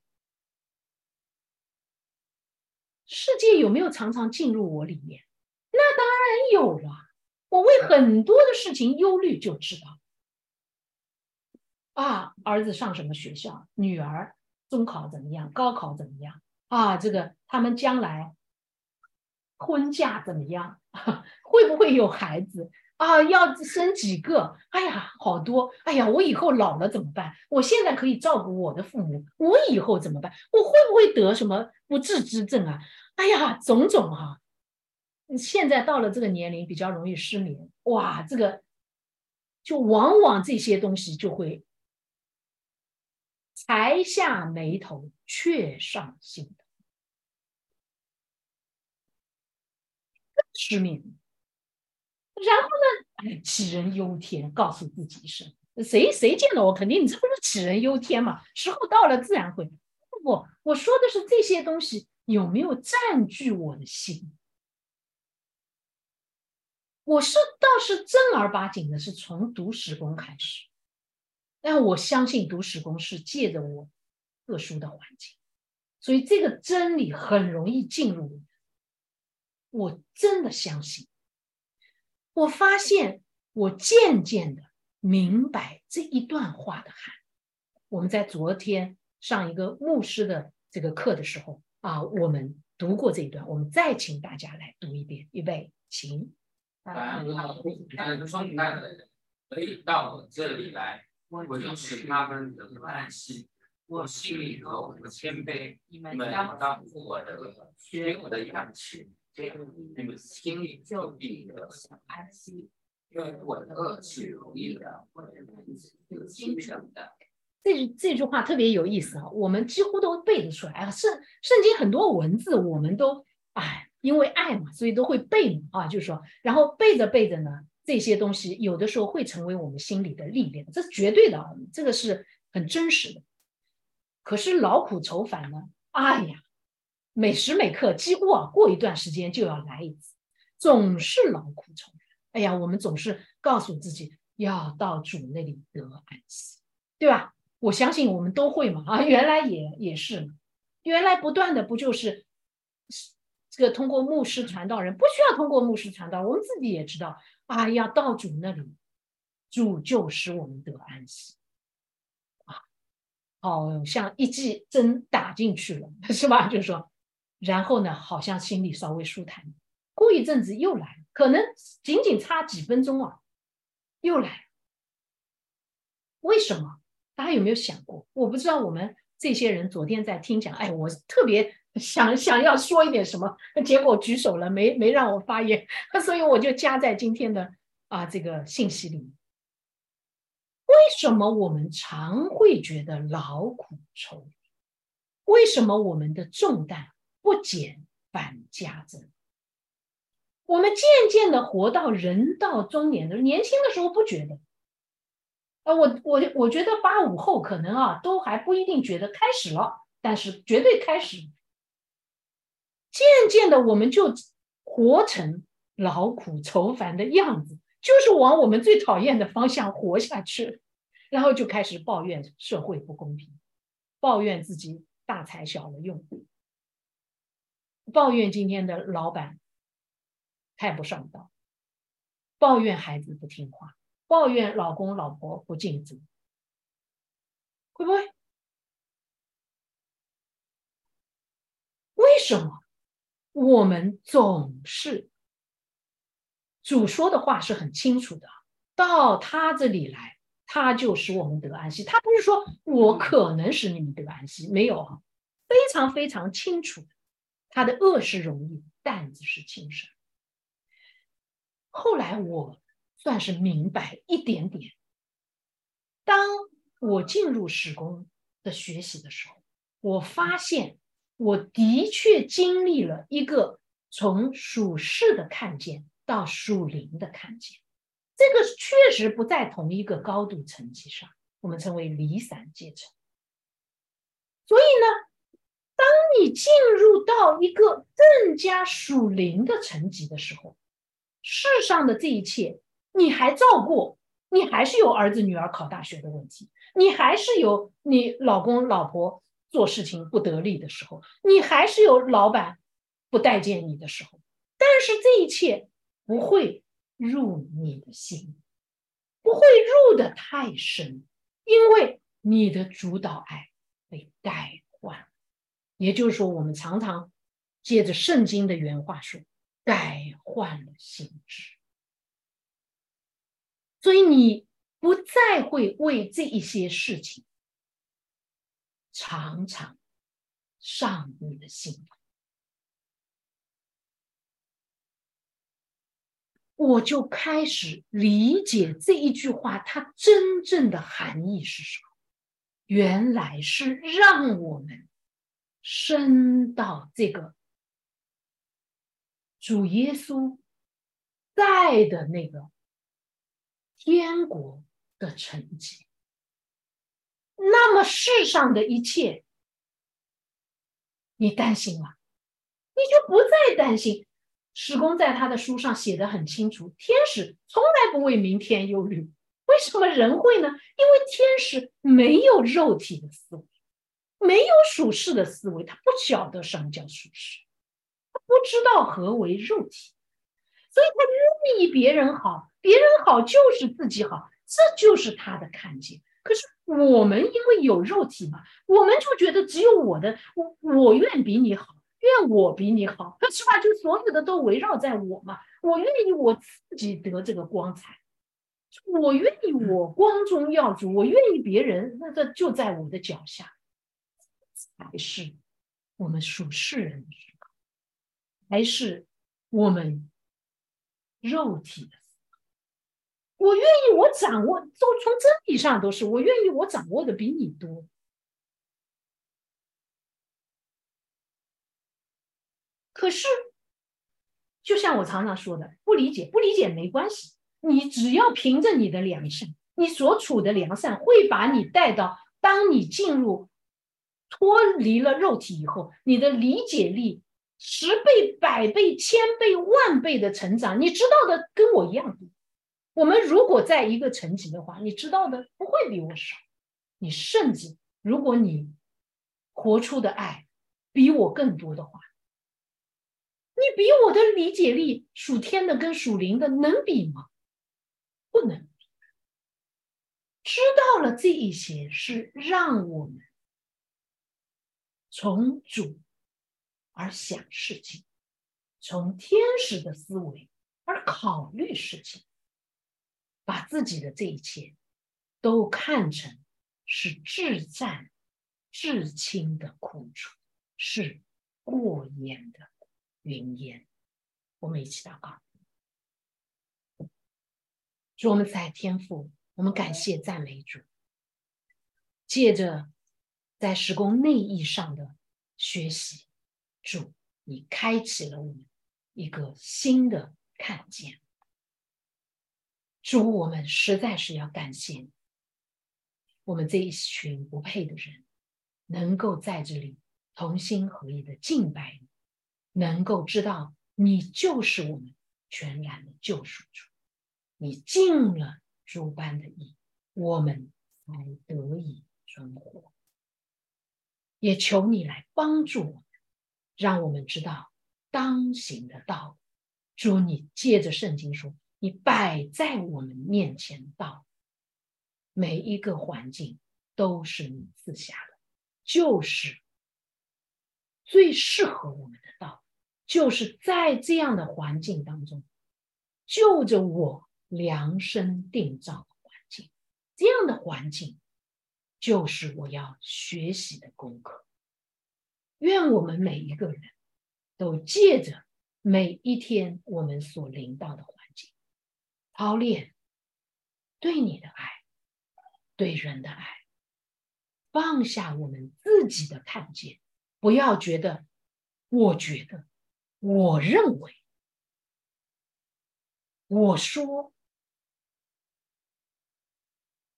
世界有没有常常进入我里面？那当然有了。我为很多的事情忧虑，就知道啊，儿子上什么学校，女儿中考怎么样，高考怎么样啊？这个他们将来婚嫁怎么样？<laughs> 会不会有孩子？啊，要生几个？哎呀，好多！哎呀，我以后老了怎么办？我现在可以照顾我的父母，我以后怎么办？我会不会得什么不治之症啊？哎呀，种种哈！现在到了这个年龄，比较容易失眠。哇，这个就往往这些东西就会才下眉头，却上心头，失眠。然后呢？哎，杞人忧天，告诉自己一声。谁谁见了我，肯定你这不是杞人忧天嘛？时候到了，自然会。不不，我说的是这些东西有没有占据我的心？我是倒是正儿八经的，是从读史工开始。但我相信读史工是借着我特殊的环境，所以这个真理很容易进入我。真的相信。我发现，我渐渐的明白这一段话的含。我们在昨天上一个牧师的这个课的时候啊，我们读过这一段，我们再请大家来读一遍。预备，请。凡劳苦担重担的人，可以到我这里来，我就使他们得安息。我心里和我的谦卑，你们当负我的，学我的样式。这个，你们心里就必得安息，因为我的恶是容易的，我的恩是有精神的。这这句话特别有意思啊，我们几乎都背得出来啊。圣圣经很多文字，我们都哎，因为爱嘛，所以都会背啊。就是说，然后背着背着呢，这些东西有的时候会成为我们心里的历练，这是绝对的，这个是很真实的。可是劳苦愁烦呢？哎呀！每时每刻，几乎啊，过一段时间就要来一次，总是劳苦愁烦。哎呀，我们总是告诉自己要到主那里得安息，对吧？我相信我们都会嘛啊，原来也也是，原来不断的不就是这个通过牧师传道人，不需要通过牧师传道，我们自己也知道啊，要到主那里，主就使我们得安息啊，好像一剂针打进去了，<laughs> 是吧？就是说。然后呢，好像心里稍微舒坦，过一阵子又来，可能仅仅差几分钟啊，又来。为什么？大家有没有想过？我不知道我们这些人昨天在听讲，哎，我特别想想要说一点什么，结果举手了，没没让我发言，<laughs> 所以我就加在今天的啊这个信息里。为什么我们常会觉得劳苦愁？为什么我们的重担？不减反加增，我们渐渐的活到人到中年的年轻的时候不觉得，啊，我我我觉得八五后可能啊都还不一定觉得开始了，但是绝对开始。渐渐的我们就活成劳苦愁烦的样子，就是往我们最讨厌的方向活下去，然后就开始抱怨社会不公平，抱怨自己大材小用。抱怨今天的老板太不上道，抱怨孩子不听话，抱怨老公老婆不尽责，会不会？为什么我们总是主说的话是很清楚的？到他这里来，他就使我们得安息。他不是说我可能使你们得安息，没有，非常非常清楚。他的恶是容易，担子是轻省。后来我算是明白一点点。当我进入史工的学习的时候，我发现我的确经历了一个从属世的看见到属灵的看见，这个确实不在同一个高度层级上，我们称为离散阶层。所以呢。当你进入到一个更加属灵的层级的时候，世上的这一切你还照顾，你还是有儿子女儿考大学的问题，你还是有你老公老婆做事情不得力的时候，你还是有老板不待见你的时候，但是这一切不会入你的心，不会入的太深，因为你的主导爱被带。也就是说，我们常常借着圣经的原话说，改换了心智。所以你不再会为这一些事情常常上你的心。我就开始理解这一句话，它真正的含义是什么？原来是让我们升到这个主耶稣在的那个。天国的成绩，那么世上的一切，你担心吗？你就不再担心。史公在他的书上写的很清楚：天使从来不为明天忧虑。为什么人会呢？因为天使没有肉体的思维，没有属世的思维，他不晓得什么叫属世，他不知道何为肉体，所以他愿意别人好。别人好就是自己好，这就是他的看见。可是我们因为有肉体嘛，我们就觉得只有我的，我我愿比你好，愿我比你好，那起码就所有的都围绕在我嘛。我愿意我自己得这个光彩，我愿意我光宗耀祖，我愿意别人那这就在我的脚下，才是我们属世人的时候，还是我们肉体的。我愿意，我掌握，都从真理上都是我愿意，我掌握的比你多。可是，就像我常常说的，不理解，不理解没关系，你只要凭着你的良善，你所处的良善会把你带到，当你进入脱离了肉体以后，你的理解力十倍、百倍、千倍、万倍的成长，你知道的跟我一样多。我们如果在一个层级的话，你知道的不会比我少。你甚至如果你活出的爱比我更多的话，你比我的理解力属天的跟属灵的能比吗？不能。知道了这一些，是让我们从主而想事情，从天使的思维而考虑事情。把自己的这一切都看成是至赞、至轻的苦楚，是过眼的云烟。我们一起祷告：主，我们在天父，我们感谢赞美主。借着在施工内意上的学习，主，你开启了我们一个新的看见。主，我们实在是要感谢你，我们这一群不配的人，能够在这里同心合意的敬拜你，能够知道你就是我们全然的救赎主，你尽了诸般的义，我们才得以存活。也求你来帮助我们，让我们知道当行的道。主，你借着圣经说。你摆在我们面前道，每一个环境都是你赐下的，就是最适合我们的道，就是在这样的环境当中，就着我量身定造的环境，这样的环境就是我要学习的功课。愿我们每一个人都借着每一天我们所领到的环境。操练对你的爱，对人的爱，放下我们自己的看见，不要觉得，我觉得，我认为，我说，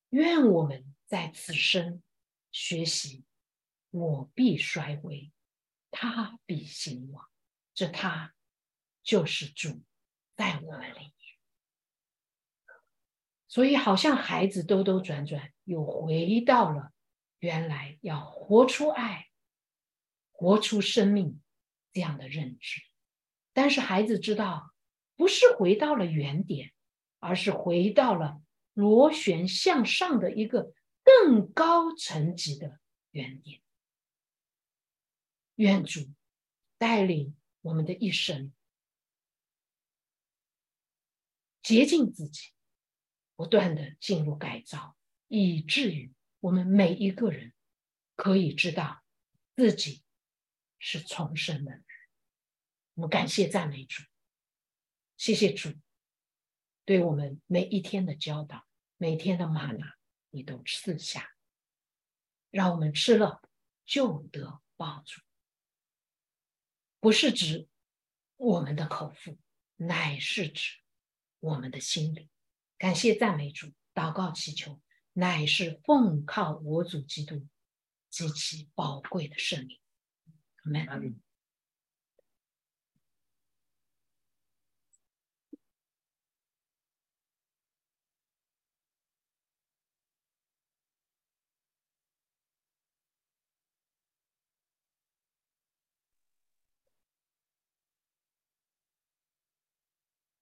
愿我们在此生学习，我必衰微，他必兴旺。这他就是主在我们里面。所以，好像孩子兜兜转转，又回到了原来要活出爱、活出生命这样的认知。但是，孩子知道，不是回到了原点，而是回到了螺旋向上的一个更高层级的原点。愿主带领我们的一生，洁净自己。不断的进入改造，以至于我们每一个人可以知道自己是重生的。我们感谢赞美主，谢谢主对我们每一天的教导，每天的玛拿你都赐下，让我们吃了就得帮助。不是指我们的口腹，乃是指我们的心灵。感谢赞美主，祷告祈求，乃是奉靠我主基督极其宝贵的圣名。阿门。